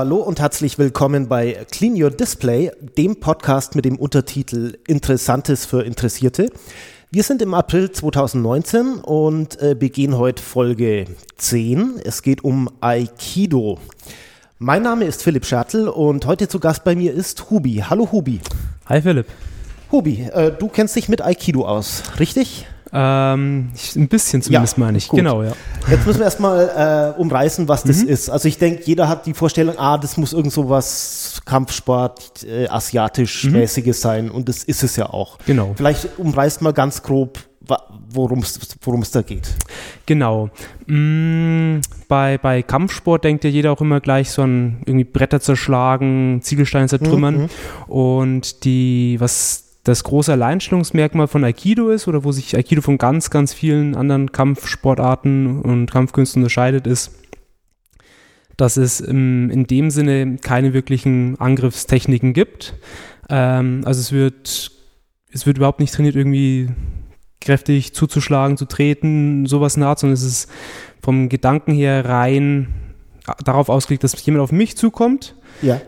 Hallo und herzlich willkommen bei Clean Your Display, dem Podcast mit dem Untertitel Interessantes für Interessierte. Wir sind im April 2019 und äh, begehen heute Folge 10. Es geht um Aikido. Mein Name ist Philipp Schertl und heute zu Gast bei mir ist Hubi. Hallo Hubi. Hi Philipp. Hubi, äh, du kennst dich mit Aikido aus, richtig? Ähm, ein bisschen zumindest ja, meine ich. Gut. Genau, ja. Jetzt müssen wir erstmal äh, umreißen, was das mhm. ist. Also ich denke, jeder hat die Vorstellung, ah, das muss irgend so was Kampfsport, äh, asiatisch-mäßiges mhm. sein und das ist es ja auch. Genau. Vielleicht umreißt mal ganz grob, worum es da geht. Genau. Mm, bei, bei Kampfsport denkt ja jeder auch immer gleich so an irgendwie Bretter zerschlagen, Ziegelsteine zertrümmern. Mhm. Und die, was das große Alleinstellungsmerkmal von Aikido ist oder wo sich Aikido von ganz, ganz vielen anderen Kampfsportarten und Kampfkünsten unterscheidet, ist, dass es im, in dem Sinne keine wirklichen Angriffstechniken gibt. Ähm, also es wird, es wird überhaupt nicht trainiert, irgendwie kräftig zuzuschlagen, zu treten, sowas naht, sondern es ist vom Gedanken her rein darauf ausgelegt, dass jemand auf mich zukommt. Ja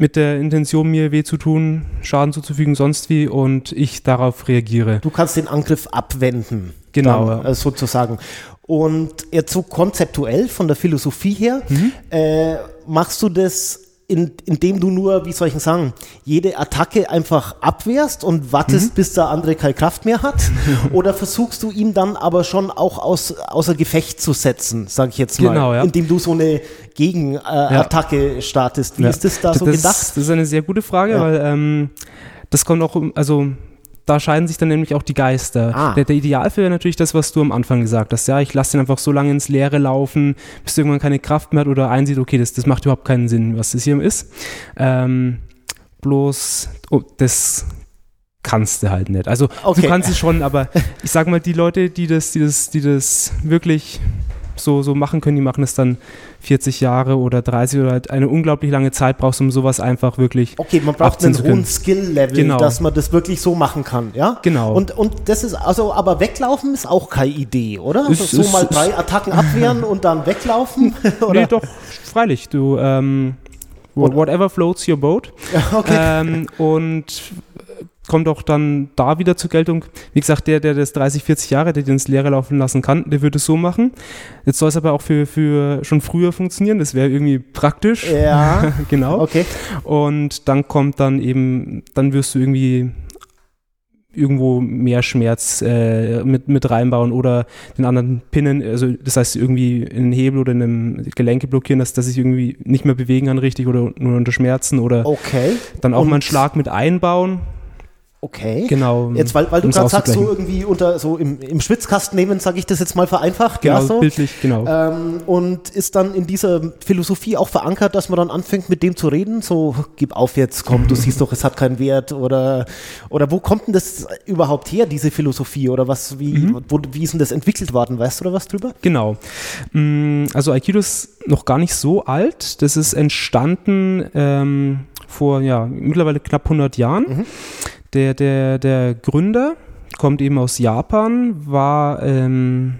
mit der Intention, mir weh zu tun, Schaden zuzufügen, sonst wie und ich darauf reagiere. Du kannst den Angriff abwenden. Genau. Dann, äh, sozusagen. Und jetzt so konzeptuell von der Philosophie her, mhm. äh, machst du das in, indem du nur, wie soll ich sagen, jede Attacke einfach abwehrst und wartest, mhm. bis der andere keine Kraft mehr hat? Oder versuchst du ihn dann aber schon auch aus, außer Gefecht zu setzen, sage ich jetzt mal, genau, ja. indem du so eine Gegenattacke äh, ja. startest? Wie ja. ist das da so das, gedacht? Das ist eine sehr gute Frage, weil ähm, das kommt auch, also da scheiden sich dann nämlich auch die Geister. Ah. Der, der Idealfall wäre natürlich das, was du am Anfang gesagt hast. Ja, ich lasse den einfach so lange ins Leere laufen, bis irgendwann keine Kraft mehr hat oder einsieht, okay, das, das macht überhaupt keinen Sinn, was das hier ist. Ähm, bloß, oh, das kannst du halt nicht. Also okay. du kannst es schon, aber ich sag mal, die Leute, die das, die das, die das wirklich so, so machen können, die machen es dann 40 Jahre oder 30 oder halt eine unglaublich lange Zeit brauchst, um sowas einfach wirklich. Okay, man braucht einen hohen Skill-Level, genau. dass man das wirklich so machen kann, ja? Genau. Und, und das ist, also, aber weglaufen ist auch keine Idee, oder? Ist, also so ist, mal drei Attacken abwehren und dann weglaufen? oder? Nee, doch, freilich. Du, ähm, whatever floats your boat. Okay. Ähm, und kommt auch dann da wieder zur Geltung. Wie gesagt, der, der das 30, 40 Jahre, der den ins Leere laufen lassen kann, der würde es so machen. Jetzt soll es aber auch für, für schon früher funktionieren. Das wäre irgendwie praktisch. Ja. genau. Okay. Und dann kommt dann eben, dann wirst du irgendwie irgendwo mehr Schmerz äh, mit, mit reinbauen oder den anderen pinnen, also das heißt irgendwie in einen Hebel oder in einem Gelenke blockieren, dass, dass ich irgendwie nicht mehr bewegen kann richtig oder nur unter Schmerzen oder okay. dann auch Und mal einen Schlag mit einbauen. Okay. Genau. Jetzt, weil, weil du gerade sagst, so irgendwie unter so im, im Schwitzkasten nehmen, sage ich das jetzt mal vereinfacht. Genau, ja, so. bildlich, genau. Ähm, und ist dann in dieser Philosophie auch verankert, dass man dann anfängt, mit dem zu reden, so gib auf jetzt, komm, du siehst doch, es hat keinen Wert oder oder wo kommt denn das überhaupt her, diese Philosophie oder was, wie, mhm. wo, wie ist denn das entwickelt worden, weißt du da was drüber? Genau. Mm, also Aikido ist noch gar nicht so alt. Das ist entstanden ähm, vor ja mittlerweile knapp 100 Jahren. Mhm der, der, der Gründer kommt eben aus Japan, war, ähm,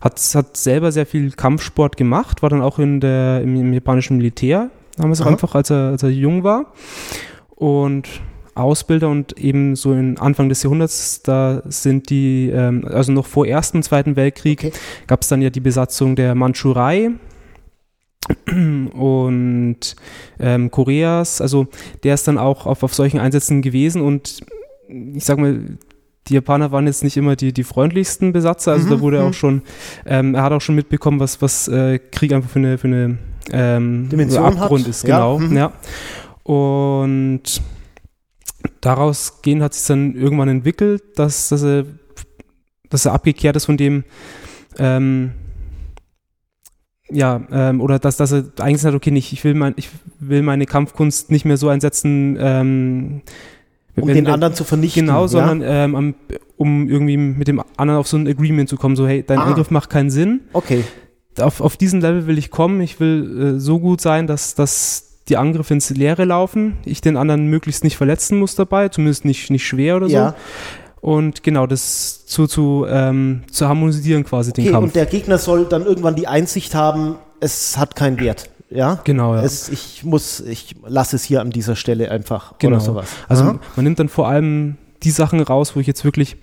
hat, hat selber sehr viel Kampfsport gemacht, war dann auch in der, im, im japanischen Militär, damals Aha. einfach, als er, als er jung war. Und Ausbilder und eben so in Anfang des Jahrhunderts, da sind die, ähm, also noch vor Ersten und Zweiten Weltkrieg, okay. gab es dann ja die Besatzung der Mandschurei und ähm, Koreas. Also der ist dann auch auf, auf solchen Einsätzen gewesen und ich sag mal, die Japaner waren jetzt nicht immer die, die freundlichsten Besatzer, also mhm, da wurde er auch mhm. schon, ähm, er hat auch schon mitbekommen, was, was äh, Krieg einfach für eine, für eine ähm, Dimension Abgrund hat. ist, genau. Ja, mhm. ja. Und daraus gehen hat sich dann irgendwann entwickelt, dass, dass er, dass er abgekehrt ist von dem, ähm, ja, ähm, oder dass, dass er eigentlich sagt, okay, nicht, ich will mein, ich will meine Kampfkunst nicht mehr so einsetzen, ähm, um wenn, den anderen zu vernichten. Genau, ja? sondern ähm, um irgendwie mit dem anderen auf so ein Agreement zu kommen, so hey, dein ah. Angriff macht keinen Sinn. Okay. Auf, auf diesen Level will ich kommen. Ich will äh, so gut sein, dass, dass die Angriffe ins Leere laufen, ich den anderen möglichst nicht verletzen muss dabei, zumindest nicht, nicht schwer oder ja. so. Und genau, das zu, zu, ähm, zu harmonisieren quasi okay, den Kampf. Und der Gegner soll dann irgendwann die Einsicht haben, es hat keinen Wert. ja. Genau, ja. Es, ich muss, ich lasse es hier an dieser Stelle einfach Genau. oder sowas. Also Aha. man nimmt dann vor allem die Sachen raus, wo ich jetzt wirklich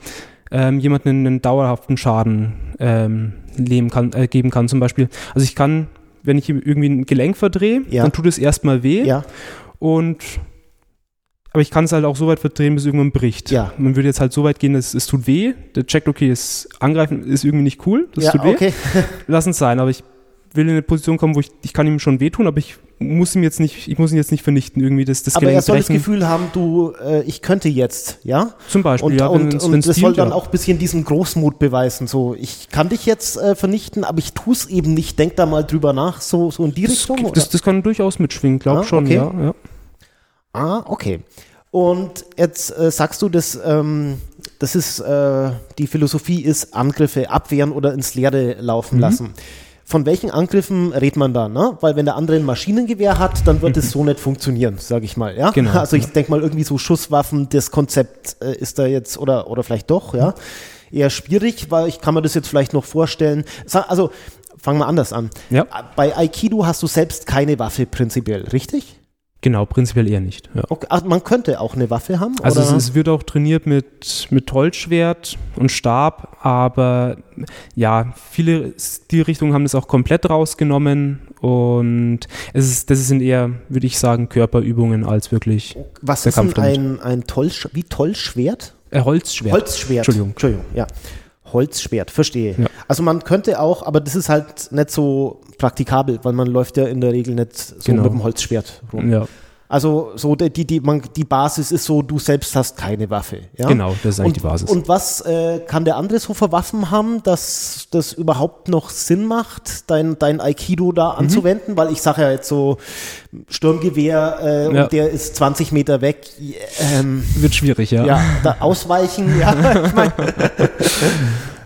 ähm, jemanden einen, dauerhaften Schaden ähm, leben kann, äh, geben kann. Zum Beispiel, also ich kann, wenn ich irgendwie ein Gelenk verdrehe, Ja. dann tut es erstmal weh ja, und aber ich kann es halt auch so weit verdrehen, bis es irgendwann bricht. Ja. Man würde jetzt halt so weit gehen, dass es tut weh. Der checkt, okay, das Angreifen ist irgendwie nicht cool, das ja, tut weh. okay. Lass es sein, aber ich will in eine Position kommen, wo ich, ich kann ihm schon wehtun, aber ich muss ihm jetzt nicht, ich muss ihn jetzt nicht vernichten, irgendwie das, das Aber er Gelenk soll das brechen. Gefühl haben, du, äh, ich könnte jetzt, ja? Zum Beispiel, Und, ja, und, wenn's- und wenn's das soll dient, dann ja. auch ein bisschen diesen Großmut beweisen. So, ich kann dich jetzt äh, vernichten, aber ich tue es eben nicht. Denk da mal drüber nach, so, so in die Das, Richtung. oder? das, das kann durchaus mitschwingen, glaub Ah, schon, okay. ja, ja. Ah, okay. Und jetzt äh, sagst du, dass ähm, das ist äh, die Philosophie ist Angriffe abwehren oder ins Leere laufen Mhm. lassen. Von welchen Angriffen redet man da? Ne? Weil wenn der andere ein Maschinengewehr hat, dann wird es so nicht funktionieren, sage ich mal. Ja? Genau, Also ich denke mal irgendwie so Schusswaffen, das Konzept äh, ist da jetzt oder oder vielleicht doch, ja, eher schwierig, weil ich kann mir das jetzt vielleicht noch vorstellen. Also fangen wir anders an. Ja. Bei Aikido hast du selbst keine Waffe prinzipiell, richtig? Genau, prinzipiell eher nicht. Ja. Okay, ach, man könnte auch eine Waffe haben? Also es, es wird auch trainiert mit, mit Holzschwert und Stab, aber ja, viele Stilrichtungen haben das auch komplett rausgenommen und es ist, das sind eher, würde ich sagen, Körperübungen als wirklich Was der ist denn Kampf damit. ein, ein Tollsch wie Tollschwert? äh, Holzschwert. Holzschwert. Entschuldigung. Entschuldigung, ja. Holzschwert, verstehe. Ja. Also man könnte auch, aber das ist halt nicht so praktikabel, weil man läuft ja in der Regel nicht so Genau. mit dem Holzschwert rum. Ja, Also so die, die, die, man, die Basis ist so, du selbst hast keine Waffe. Ja? genau, das ist eigentlich Und, die Basis. und was äh, kann der andere so für Waffen haben, dass das überhaupt noch Sinn macht, dein, dein Aikido da Mhm. anzuwenden? Weil ich sage ja jetzt so, Sturmgewehr äh, Ja. und der ist 20 Meter weg. Ähm, wird schwierig, ja. ja, da ausweichen, ja, ich mein,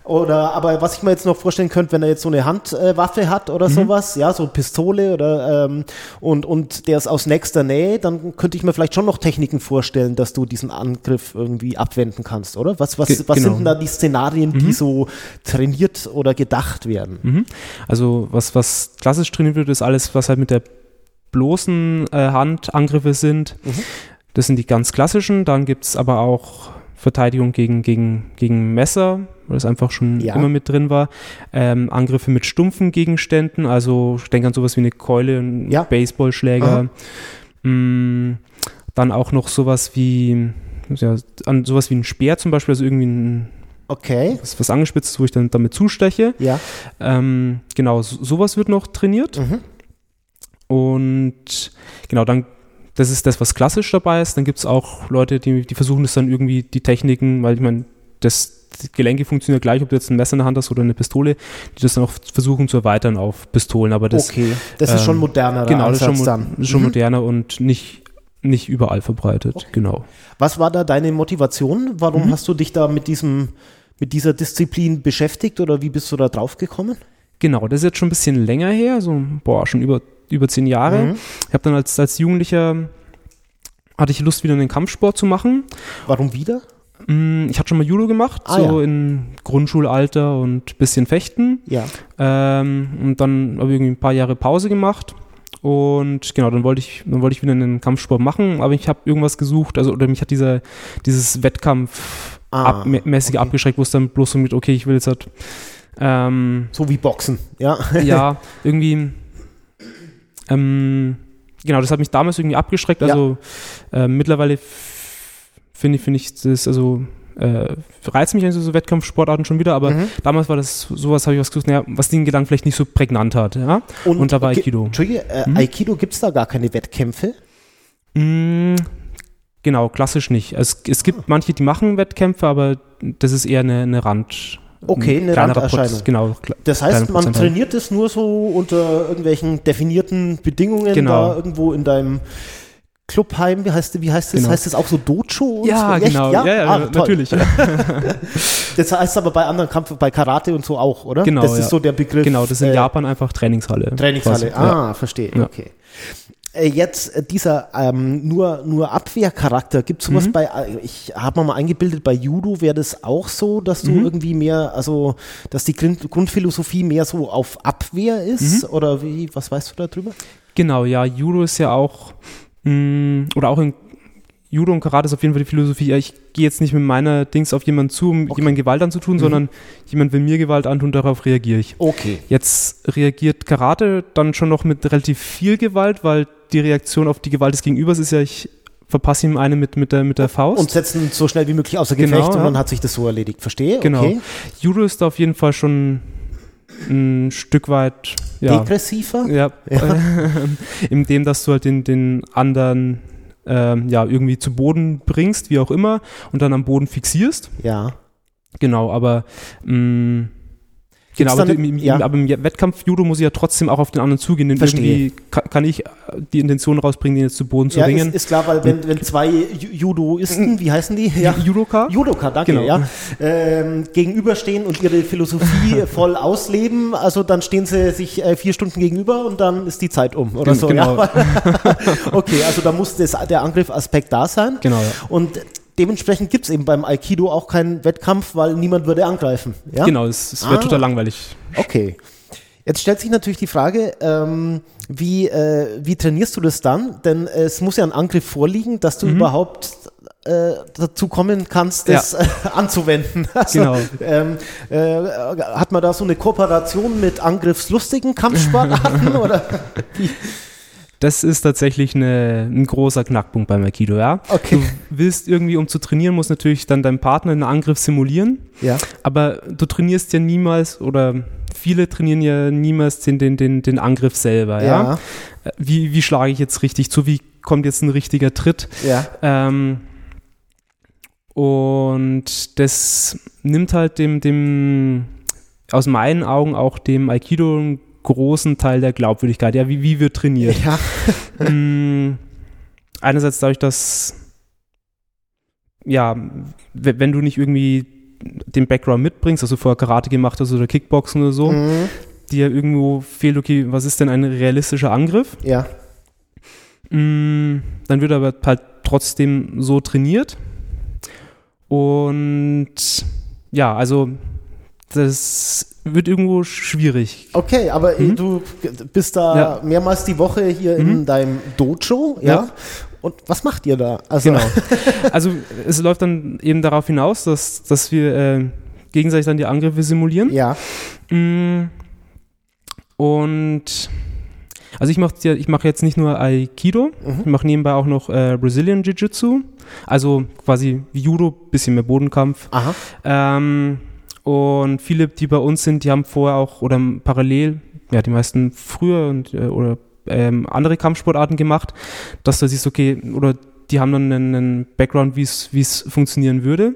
Oder, aber was ich mir jetzt noch vorstellen könnte, wenn er jetzt so eine Handwaffe hat oder Mhm. sowas, ja, so Pistole oder ähm, und, und der ist aus nächster Nähe, dann könnte ich mir vielleicht schon noch Techniken vorstellen, dass du diesen Angriff irgendwie abwenden kannst, oder? Was, was, Ge- was genau. sind denn da die Szenarien, die so trainiert oder gedacht werden? Mhm. Also was, was klassisch trainiert wird, ist alles, was halt mit der bloßen äh, Hand Angriffe sind. Mhm. Das sind die ganz klassischen. Dann gibt es aber auch Verteidigung gegen, gegen, gegen Messer, weil das einfach schon Ja. immer mit drin war. Ähm, Angriffe mit stumpfen Gegenständen, also ich denke an sowas wie eine Keule, ein Ja. Baseballschläger. Mm, dann auch noch sowas wie, ja, an sowas wie ein Speer zum Beispiel, also irgendwie ein, Okay, was, was angespitzt wo ich dann damit zusteche. ja. Ähm, genau, so, sowas wird noch trainiert. Mhm. Und genau, dann, das ist das, was klassisch dabei ist. Dann gibt es auch Leute, die, die versuchen das dann irgendwie, die Techniken, weil ich meine, das Gelenke funktionieren gleich, ob du jetzt ein Messer in der Hand hast oder eine Pistole, die das dann auch versuchen zu erweitern auf Pistolen. Aber das, okay, das ist schon ähm, moderner genau, das ist schon, mo- dann. schon Mhm. moderner und nicht, nicht überall verbreitet. Genau. Was war da deine Motivation? Warum Mhm. hast du dich da mit diesem mit dieser Disziplin beschäftigt oder wie bist du da drauf gekommen? Genau, das ist jetzt schon ein bisschen länger her, so, boah, schon über, über zehn Jahre. Mhm. Ich habe dann als, als Jugendlicher, hatte ich Lust, wieder einen Kampfsport zu machen. Warum wieder? Mm, Ich hatte schon mal Judo gemacht, Ah, so ja. in Grundschulalter und bisschen Fechten. Ja. Ähm, und dann habe ich irgendwie ein paar Jahre Pause gemacht. Und genau, dann wollte ich, dann wollte ich wieder einen Kampfsport machen, aber ich habe irgendwas gesucht, also oder mich hat dieser, dieses Wettkampf Ah, ab, mä- mäßig okay. abgeschreckt, wo es dann bloß so mit, okay, ich will jetzt halt, ähm, So wie Boxen, ja. ja, irgendwie, ähm, genau, das hat mich damals irgendwie abgeschreckt. Ja. Also äh, mittlerweile finde ich, finde ich das, also äh, reizt mich eigentlich so Wettkampfsportarten schon wieder, aber Mhm. damals war das sowas, habe ich was gesucht, naja, was den Gedanken vielleicht nicht so prägnant hat, ja. Und da war Aikido. Entschuldige, äh, Mhm. Aikido gibt es da gar keine Wettkämpfe? Mm, genau, klassisch nicht. Es, es gibt manche, die machen Wettkämpfe, aber das ist eher eine, eine Rand. Okay, ein eine Randerscheinung. Proz- Genau, Das heißt, man trainiert es nur so unter irgendwelchen definierten Bedingungen Genau. da irgendwo in deinem Clubheim, wie heißt, wie heißt das? Genau. Heißt das auch so Dojo? Ja, so? Genau. Ja, ja, Ah, na- toll. natürlich. Das heißt aber bei anderen Kampf, bei Karate und so auch, oder? Genau, Das ist ja. so der Begriff. Genau, das ist in äh, Japan einfach Trainingshalle. Trainingshalle. quasi. Ja. Ah, verstehe. Ja. Okay. Äh, Jetzt äh, dieser ähm, nur, nur Abwehrcharakter, gibt es sowas Mhm. bei, äh, ich habe mir mal eingebildet, bei Judo wäre das auch so, dass du Mhm. irgendwie mehr, also dass die Grund, Grundphilosophie mehr so auf Abwehr ist? Mhm. Oder wie, was weißt du darüber? Genau, ja, Judo ist ja auch, oder auch in Judo und Karate ist auf jeden Fall die Philosophie, ja, ich gehe jetzt nicht mit meiner Dings auf jemanden zu, um Okay. jemand Gewalt anzutun, Mhm. sondern jemand will mir Gewalt antun, darauf reagiere ich. Okay. Jetzt reagiert Karate dann schon noch mit relativ viel Gewalt, weil die Reaktion auf die Gewalt des Gegenübers ist ja, ich verpasse ihm eine mit, mit, der, mit der Faust. Und setzen so schnell wie möglich außer Genau, Gefecht und ja. dann hat sich das so erledigt. Verstehe? Genau. Okay. Judo ist da auf jeden Fall schon ein Stück weit ja, Degressiver? ja, in dem, dass du halt den, den anderen ähm, ja, irgendwie zu Boden bringst, wie auch immer, und dann am Boden fixierst. Ja. Genau, aber mh, Genau, aber, dann- im, ja. aber im Wettkampf Judo muss ich ja trotzdem auch auf den anderen zugehen, denn Verstehe. irgendwie kann, kann ich äh, die Intention rausbringen, den jetzt zu Boden zu Ja, ringen. ist, ist klar, weil wenn, wenn zwei Ju- Judoisten, wie heißen die? Ja. Judoka? Judoka, danke, Genau. ja, ähm, gegenüberstehen und ihre Philosophie voll ausleben, also dann stehen sie sich äh, vier Stunden gegenüber und dann ist die Zeit um oder Gen- so. genau. Ja? okay, also da muss das, der Angriffaspekt da sein. Genau. Und dementsprechend gibt es eben beim Aikido auch keinen Wettkampf, weil niemand würde angreifen. Ja? Genau, es, es wäre Ah. total langweilig. Okay. Jetzt stellt sich natürlich die Frage, ähm, wie, äh, wie trainierst du das dann? Denn äh, es muss ja ein Angriff vorliegen, dass du überhaupt äh, dazu kommen kannst, das äh, anzuwenden. Also, Genau. ähm, äh, hat man da so eine Kooperation mit angriffslustigen Kampfsportarten? oder? Das ist tatsächlich eine, ein großer Knackpunkt beim Aikido, ja. Okay. Du willst irgendwie, um zu trainieren, muss natürlich dann dein Partner einen Angriff simulieren, Ja. aber du trainierst ja niemals oder viele trainieren ja niemals den, den, den, den Angriff selber, ja. Ja. Wie, wie schlage ich jetzt richtig zu? Wie kommt jetzt ein richtiger Tritt? Ja. Ähm, und das nimmt halt dem, dem, aus meinen Augen auch dem Aikido einen großen Teil der Glaubwürdigkeit. Ja, wie, wie wird trainiert? Ja. Mm, Einerseits dadurch, dass, ja, wenn du nicht irgendwie den Background mitbringst, also vorher Karate gemacht hast oder Kickboxen oder so, Mhm. dir irgendwo fehlt, okay, was ist denn ein realistischer Angriff? Ja. Mm, Dann wird aber halt trotzdem so trainiert. Und ja, also das wird irgendwo schwierig. Okay, aber äh, Mhm. du bist da Ja. mehrmals die Woche hier in Mhm. deinem Dojo, ja? Ja. Und was macht ihr da? Also, Genau. Also es läuft dann eben darauf hinaus, dass, dass wir äh, gegenseitig dann die Angriffe simulieren. Ja. Mm, Und also ich mache ich mache jetzt nicht nur Aikido, Mhm. ich mache nebenbei auch noch äh, Brazilian Jiu-Jitsu, also quasi Judo, bisschen mehr Bodenkampf. Aha. Ähm, und viele, die bei uns sind, die haben vorher auch oder parallel, ja, die meisten früher und, äh, oder ähm, andere Kampfsportarten gemacht, dass du siehst, okay, oder die haben dann einen, Background, wie es wie es funktionieren würde.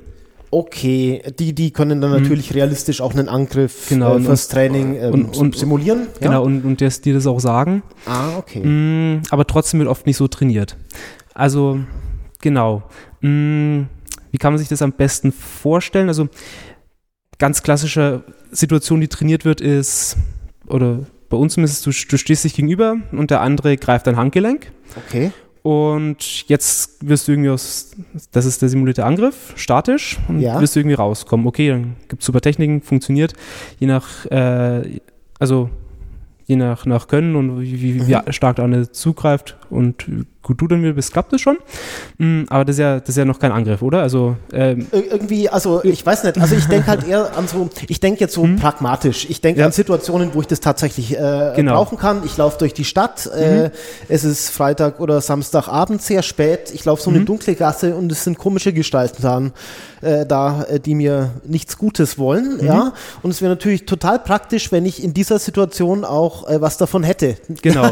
Okay, die, die können dann Mhm. natürlich realistisch auch einen Angriff Genau, äh, fürs Training ähm, und- und- simulieren. Ja? Genau, und, und das, die das auch sagen. Ah, okay. Mm, aber trotzdem wird oft nicht so trainiert. Also, genau. Mm, wie kann man sich das am besten vorstellen? Also, ganz klassische Situation, die trainiert wird, ist, oder bei uns zumindest, du, du stehst dich gegenüber und der andere greift dein Handgelenk. Okay. Und jetzt wirst du irgendwie aus, das ist der simulierte Angriff, statisch, und Ja. wirst du irgendwie rauskommen. Okay, dann gibt es super Techniken, funktioniert, je nach, äh, also je nach, nach Können und wie, wie, Mhm. wie stark der andere zugreift und gut du dann wieder bist, klappt das schon. Mm, aber das ist ja, das ist ja noch kein Angriff, oder? Also, ähm, Ir irgendwie, also ich weiß nicht, also ich denke halt eher an so, ich denke jetzt so pragmatisch. Ich denke Mhm. Ja. an Situationen, wo ich das tatsächlich äh, Genau. Mhm. brauchen kann. Ich laufe durch die Stadt, äh, es ist Freitag oder Samstagabend sehr spät, ich laufe so Mhm. eine dunkle Gasse und es sind komische Gestalten da, äh, da äh, die mir nichts Gutes wollen. Mhm. Ja? Und es wäre natürlich total praktisch, wenn ich in dieser Situation auch äh, was davon hätte. genau.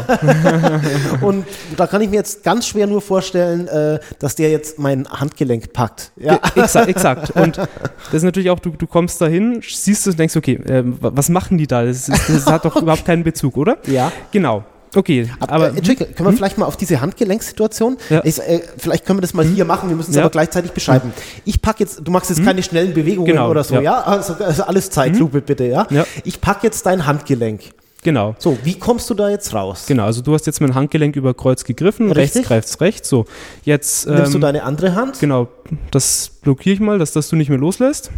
Und da kann ich mir jetzt ganz schwer nur vorstellen, äh, dass der jetzt mein Handgelenk packt. Ja. exakt, exakt. Und das ist natürlich auch, du, du kommst dahin, siehst es und denkst, okay, wa- was machen die da? Das, ist, das hat doch überhaupt keinen Bezug, oder? ja. Genau. Okay, Aber, aber äh, Entschuldigung, können wir vielleicht mal auf diese Handgelenksituation? Ja. Ich, äh, vielleicht können wir das mal hier machen, wir müssen es Ja. aber gleichzeitig beschreiben. Ich packe jetzt, du machst jetzt keine schnellen Bewegungen Genau, oder so, ja? ja. Also, also alles Zeitlupe bitte, ja? Ja. Ich packe jetzt dein Handgelenk. Genau. So, wie kommst du da jetzt raus? Genau, also du hast jetzt mein Handgelenk über Kreuz gegriffen, Richtig. rechts greifst rechts, so. Jetzt, Nimmst du ähm, deine andere Hand? genau, das blockiere ich mal, dass das du nicht mehr loslässt.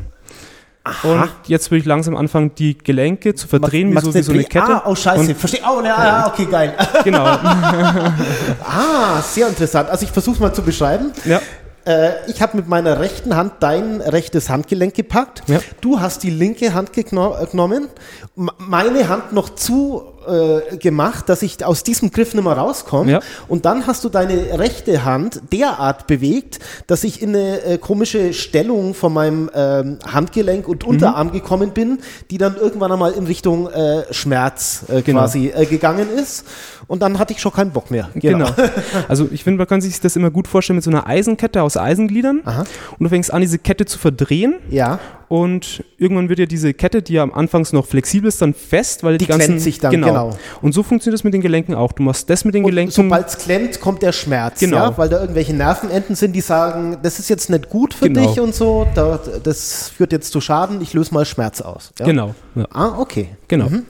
Aha. Und jetzt würde ich langsam anfangen, die Gelenke zu verdrehen, wie so, wie so eine Kette. Ah, oh Scheiße, verstehe. Oh, ja, okay, geil. Genau. ah, sehr interessant. Also ich versuche es mal zu beschreiben. Ja. Äh, ich habe mit meiner rechten Hand dein rechtes Handgelenk gepackt. Ja. Du hast die linke Hand genommen, meine Hand noch zu äh, gemacht, dass ich aus diesem Griff nicht mehr rauskomme. Ja. Und dann hast du deine rechte Hand derart bewegt, dass ich in eine äh, komische Stellung von meinem ähm, Handgelenk und Unterarm mhm. gekommen bin, die dann irgendwann einmal in Richtung äh, Schmerz äh, genau. quasi äh, gegangen ist. Und dann hatte ich schon keinen Bock mehr. Genau. genau. Also ich finde, man kann sich das immer gut vorstellen mit so einer Eisenkette aus Eisengliedern. Aha. Und du fängst an, diese Kette zu verdrehen. Ja. Und irgendwann wird ja diese Kette, die ja am Anfangs noch flexibel ist, dann fest, weil die, die ganzen sich dann genau. genau. Und so funktioniert es mit den Gelenken auch. Du machst das mit den und Gelenken. Sobald es klemmt, kommt der Schmerz, genau. ja? weil da irgendwelche Nervenenden sind, die sagen, das ist jetzt nicht gut für genau. dich und so, da, das führt jetzt zu Schaden, ich löse mal Schmerz aus. Ja? Genau. Ja. Ah, okay. Genau. Mhm.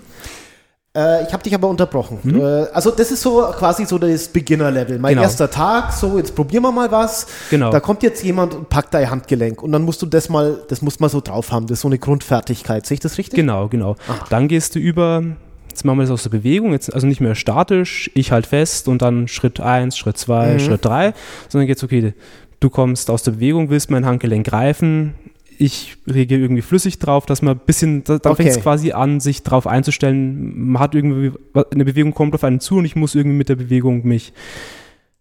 Äh, ich habe dich aber unterbrochen. Mhm. Also das ist so quasi so das Beginner-Level. Mein genau. erster Tag, so jetzt probieren wir mal was. Genau. Da kommt jetzt jemand und packt dein Handgelenk und dann musst du das mal, das muss man so drauf haben. Das ist so eine Grundfertigkeit. Sehe ich das richtig? Genau, genau. Ach. Dann gehst du über Jetzt machen wir das aus der Bewegung, jetzt also nicht mehr statisch, ich halt fest und dann Schritt 1, Schritt 2, mhm. Schritt 3, sondern jetzt, okay, du kommst aus der Bewegung, willst mein Handgelenk greifen, ich rege irgendwie flüssig drauf, dass man ein bisschen, da, da okay. fängt es quasi an, sich drauf einzustellen, man hat irgendwie, eine Bewegung kommt auf einen zu und ich muss irgendwie mit der Bewegung mich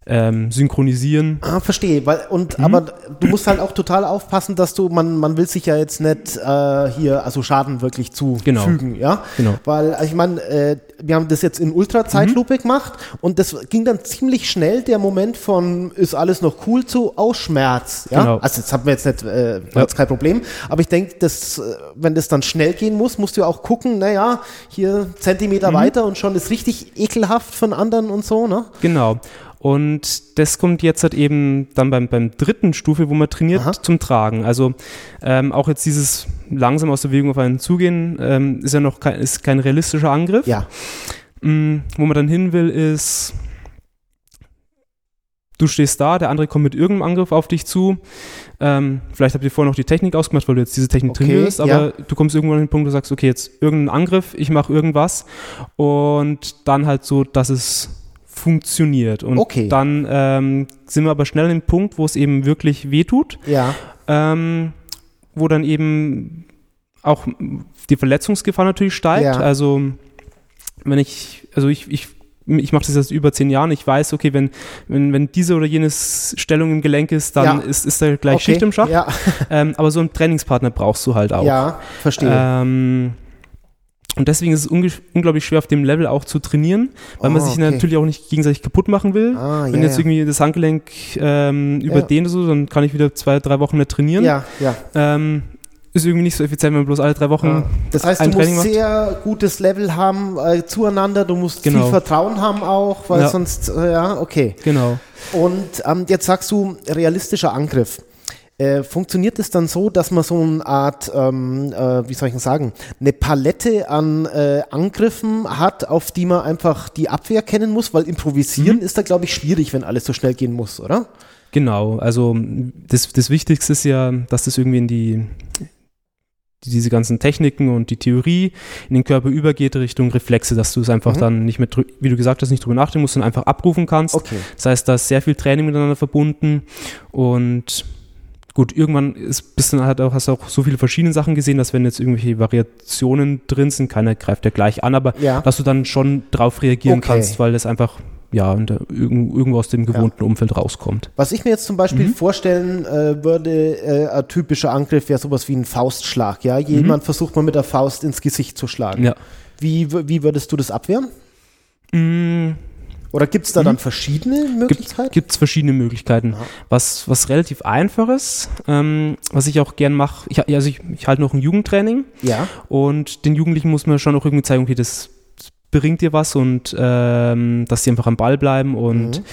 ähm, synchronisieren. Ah, verstehe. Weil, und, mhm. Aber du musst halt auch total aufpassen, dass du, man, man will sich ja jetzt nicht äh, hier, also Schaden wirklich genau. zufügen, genau. ja? Genau. Weil, also ich meine, äh, wir haben das jetzt in Ultra-Zeitlupe mhm. gemacht und das ging dann ziemlich schnell, der Moment von ist alles noch cool zu Ausschmerz, ja? Genau. Also das haben wir jetzt nicht, äh, ja. jetzt kein Problem, aber ich denke, dass, äh, wenn das dann schnell gehen muss, musst du auch gucken, naja, hier Zentimeter mhm. weiter und schon ist richtig ekelhaft von anderen und so, ne? Genau. Und das kommt jetzt halt eben dann beim, beim dritten Stufe, wo man trainiert, Aha. zum Tragen. Also ähm, auch jetzt dieses langsam aus der Bewegung auf einen zugehen, ähm, ist ja noch kein, ist kein realistischer Angriff. Ja. Mhm, wo man dann hin will, ist, du stehst da, der andere kommt mit irgendeinem Angriff auf dich zu. Ähm, vielleicht habt ihr vorher noch die Technik ausgemacht, weil du jetzt diese Technik okay, trainierst, aber ja. du kommst irgendwann an den Punkt, wo du sagst, okay, jetzt irgendein Angriff, ich mache irgendwas und dann halt so, dass es funktioniert. Und okay. dann ähm, sind wir aber schnell an dem Punkt, wo es eben wirklich wehtut. Ja. Ähm, wo dann eben auch die Verletzungsgefahr natürlich steigt. Ja. Also wenn ich, also ich, ich ich mache das seit über zehn Jahren, ich weiß, okay, wenn, wenn, wenn diese oder jenes Stellung im Gelenk ist, dann ja. ist, ist da gleich okay. Schicht im Schacht. Ja. Ähm, aber so einen Trainingspartner brauchst du halt auch. Ja, verstehe. Ähm, und deswegen ist es unglaublich schwer, auf dem Level auch zu trainieren, weil oh, man sich okay. natürlich auch nicht gegenseitig kaputt machen will. Ah, Wenn ja, jetzt ja. irgendwie das Handgelenk ähm, überdehnt ja. so, dann kann ich wieder zwei, drei Wochen nicht trainieren. Ja, ja. Ähm, ist irgendwie nicht so effizient, wenn man bloß alle drei Wochen. Ja. Das heißt, du musst macht. sehr gutes Level haben äh, zueinander, du musst genau. viel Vertrauen haben auch, weil sonst, äh, ja, okay. Genau. Und ähm, jetzt sagst du realistischer Angriff. Äh, funktioniert es dann so, dass man so eine Art, ähm, äh, wie soll ich denn sagen, eine Palette an äh, Angriffen hat, auf die man einfach die Abwehr kennen muss? Weil improvisieren mhm. ist da, glaube ich, schwierig, wenn alles so schnell gehen muss, oder? Genau, also das, das Wichtigste ist ja, dass das irgendwie in die, diese ganzen Techniken und die Theorie in den Körper übergeht Richtung Reflexe, dass du es einfach mhm. dann nicht mehr, wie du gesagt hast, nicht drüber nachdenken musst, sondern einfach abrufen kannst. Okay. Das heißt, da ist sehr viel Training miteinander verbunden und gut, irgendwann ist, du halt auch, hast du auch so viele verschiedene Sachen gesehen, dass wenn jetzt irgendwelche Variationen drin sind, keiner greift ja gleich an, aber ja. dass du dann schon drauf reagieren okay. kannst, weil das einfach ja, irgendwo aus dem gewohnten ja. Umfeld rauskommt. Was ich mir jetzt zum Beispiel mhm. vorstellen äh, würde, äh, ein typischer Angriff wäre sowas wie ein Faustschlag, ja. Jemand mhm. versucht mal mit der Faust ins Gesicht zu schlagen. Ja. Wie, wie würdest du das abwehren? Mhm. Oder gibt es da mhm. dann verschiedene Möglichkeiten? Gibt es verschiedene Möglichkeiten. Ja. Was, was relativ einfaches, ähm, was ich auch gern mache, ich, also ich, ich halte noch ein Jugendtraining. Ja. Und den Jugendlichen muss man schon auch irgendwie zeigen, okay, das bringt dir was und ähm, dass sie einfach am Ball bleiben und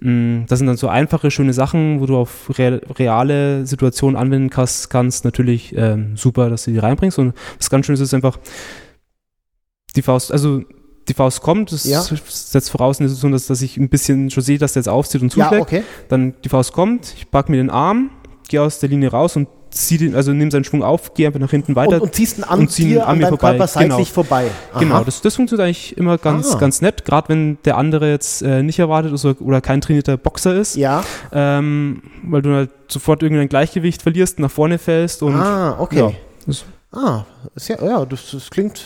mhm. mh, das sind dann so einfache, schöne Sachen, wo du auf re reale Situationen anwenden kannst, kannst natürlich ähm, super, dass du die reinbringst und was ganz schön ist, ist einfach die Faust, also die Faust kommt, das ja. setzt voraus dass, dass ich ein bisschen schon sehe, dass der jetzt aufzieht und zuschlägt. Ja, okay. Dann die Faust kommt, ich packe mir den Arm, gehe aus der Linie raus und zieh den, also nimm seinen Schwung auf, geh einfach nach hinten weiter. Und, und ziehst ihn an, und zieh ihn an an mir vorbei. Körper seitlich Genau. vorbei. Aha. Genau, das, das funktioniert eigentlich immer ganz, Ah. ganz nett, gerade wenn der andere jetzt äh, nicht erwartet ist oder, oder kein trainierter Boxer ist, Ja. ähm, weil du halt sofort irgendein Gleichgewicht verlierst, nach vorne fällst und ah, okay. ja, das, Ah, ja, ja das, das klingt,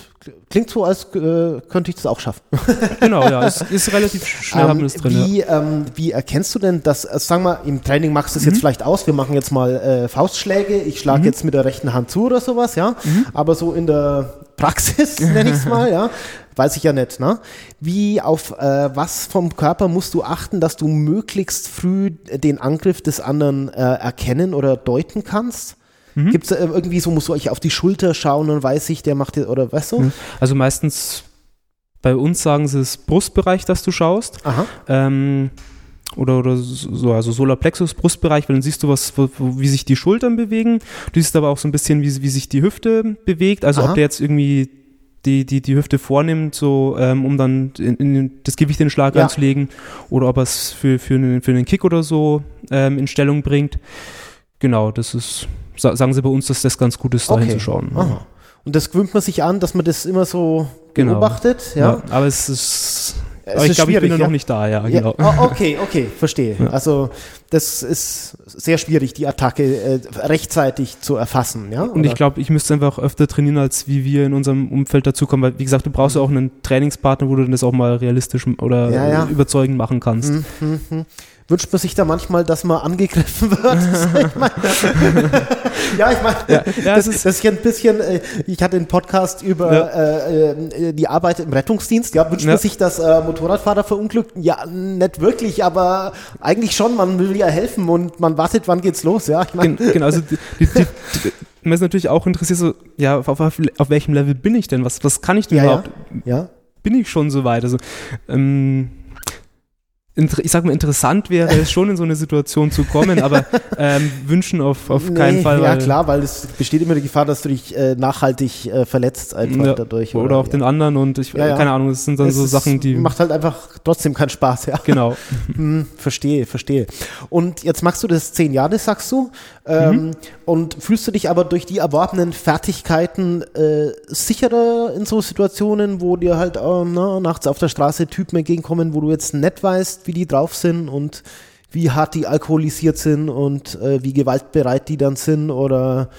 klingt so, als äh, könnte ich das auch schaffen. genau, ja, es ist relativ schnell haben wir das drin. ja. wie, ähm, wie erkennst du denn das, äh, sagen wir, im Training machst du Mhm. es jetzt vielleicht aus, wir machen jetzt mal äh, Faustschläge, ich schlage jetzt mit der rechten Hand zu oder sowas, ja, Mhm. aber so in der Praxis, nenne ich es mal, ja, weiß ich ja nicht, ne? Wie, auf äh, was vom Körper musst du achten, dass du möglichst früh den Angriff des anderen äh, erkennen oder deuten kannst? Mhm. Gibt es irgendwie so, musst du euch auf die Schulter schauen und weiß ich, der macht, jetzt- oder weißt du? Also meistens bei uns sagen sie es Brustbereich, dass du schaust. Aha. Ähm, oder, oder so, also Solarplexus, Brustbereich, weil dann siehst du, was, wie sich die Schultern bewegen. Du siehst aber auch so ein bisschen, wie, wie sich die Hüfte bewegt. Also Aha. ob der jetzt irgendwie die, die, die Hüfte vornimmt, so, ähm, um dann in, in das Gewicht in den Schlag Ja. einzulegen, oder ob er es für, für, einen, für einen Kick oder so ähm, in Stellung bringt. Genau, das ist, sagen sie bei uns, dass das ganz gut ist, da Okay. hinzuschauen. Aha. Und das gewöhnt man sich an, dass man das immer so Genau. beobachtet, Ja. ja? aber es ist, Es aber ich glaube, ich bin ja? noch nicht da, ja, Ja, genau. oh, okay, okay, verstehe. Ja. Also das ist sehr schwierig, die Attacke äh, rechtzeitig zu erfassen, ja? Und ich Oder? glaube, ich müsste einfach öfter trainieren, als wie wir in unserem Umfeld dazukommen. Weil, wie gesagt, du brauchst ja auch einen Trainingspartner, wo du das auch mal realistisch oder überzeugend machen kannst. Hm, hm, hm. Wünscht man sich da manchmal, dass man angegriffen wird? Ich mein- ja, ich meine, Ja, ja, das, das ist ja ein bisschen, äh, ich hatte einen Podcast über Ja. äh, äh, die Arbeit im Rettungsdienst. Ja, wünscht man sich, dass äh, Motorradfahrer verunglückten? Ja, nicht wirklich, aber eigentlich schon. Man will ja helfen und man wartet, wann geht's los, ja? Ich mein, Gen genau, also die, die, die, man ist natürlich auch interessiert, so, ja, auf, auf, auf welchem Level bin ich denn? Was, was kann ich denn überhaupt? Bin ich schon so weit? Also, ähm, ich sag mal, interessant wäre es schon in so eine Situation zu kommen, aber ähm, wünschen auf, auf keinen Nee, Fall. Ja, klar, weil es besteht immer die Gefahr, dass du dich äh, nachhaltig äh, verletzt einfach Ja, dadurch. Oder auch ja. den anderen und ich, Ja, keine Ahnung, das sind dann Es so Sachen, die. Macht halt einfach trotzdem keinen Spaß, ja. Genau. Hm, verstehe, verstehe. Und jetzt machst du das zehn Jahre, sagst du, ähm, Mhm. und fühlst du dich aber durch die erworbenen Fertigkeiten äh, sicherer in so Situationen, wo dir halt ähm, na, nachts auf der Straße Typen entgegenkommen, wo du jetzt nicht weißt, wie die drauf sind und wie hart die alkoholisiert sind und äh, wie gewaltbereit die dann sind oder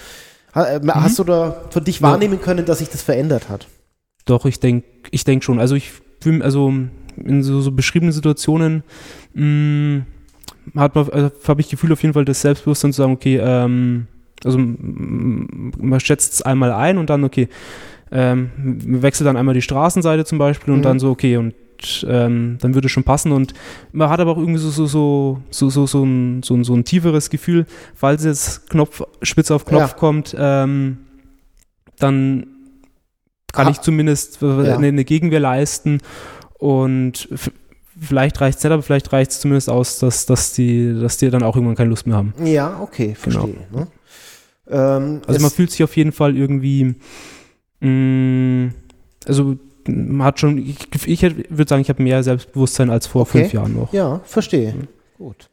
äh, hast du da für dich Mhm. Wahrnehmen können, dass sich das verändert hat? Doch, ich denke ich denk schon. Also ich fühl, also in so, so beschriebenen Situationen mh, hat man, also habe ich Gefühl auf jeden Fall das Selbstbewusstsein zu sagen, okay, ähm, also man schätzt es einmal ein und dann, okay, ähm, man wechselt dann einmal die Straßenseite zum Beispiel und Mhm. dann so, okay, und ähm, dann würde es schon passen und man hat aber auch irgendwie so, so, so, so, so, so, ein, so, ein, so ein tieferes Gefühl, falls jetzt Knopf, Spitze auf Knopf Ja. kommt, ähm, dann kann Ha- ich zumindest äh, Ja. eine, eine Gegenwehr leisten und vielleicht reicht es nicht, aber vielleicht reicht es zumindest aus, dass, dass, die, dass die dann auch irgendwann keine Lust mehr haben. Ja, okay, Genau. verstehe. Ne? Ähm, Also man fühlt sich auf jeden Fall irgendwie, mh, also hat schon, ich, ich würde sagen, ich habe mehr Selbstbewusstsein als vor Okay. fünf Jahren noch. Ja, verstehe. Mhm. Gut.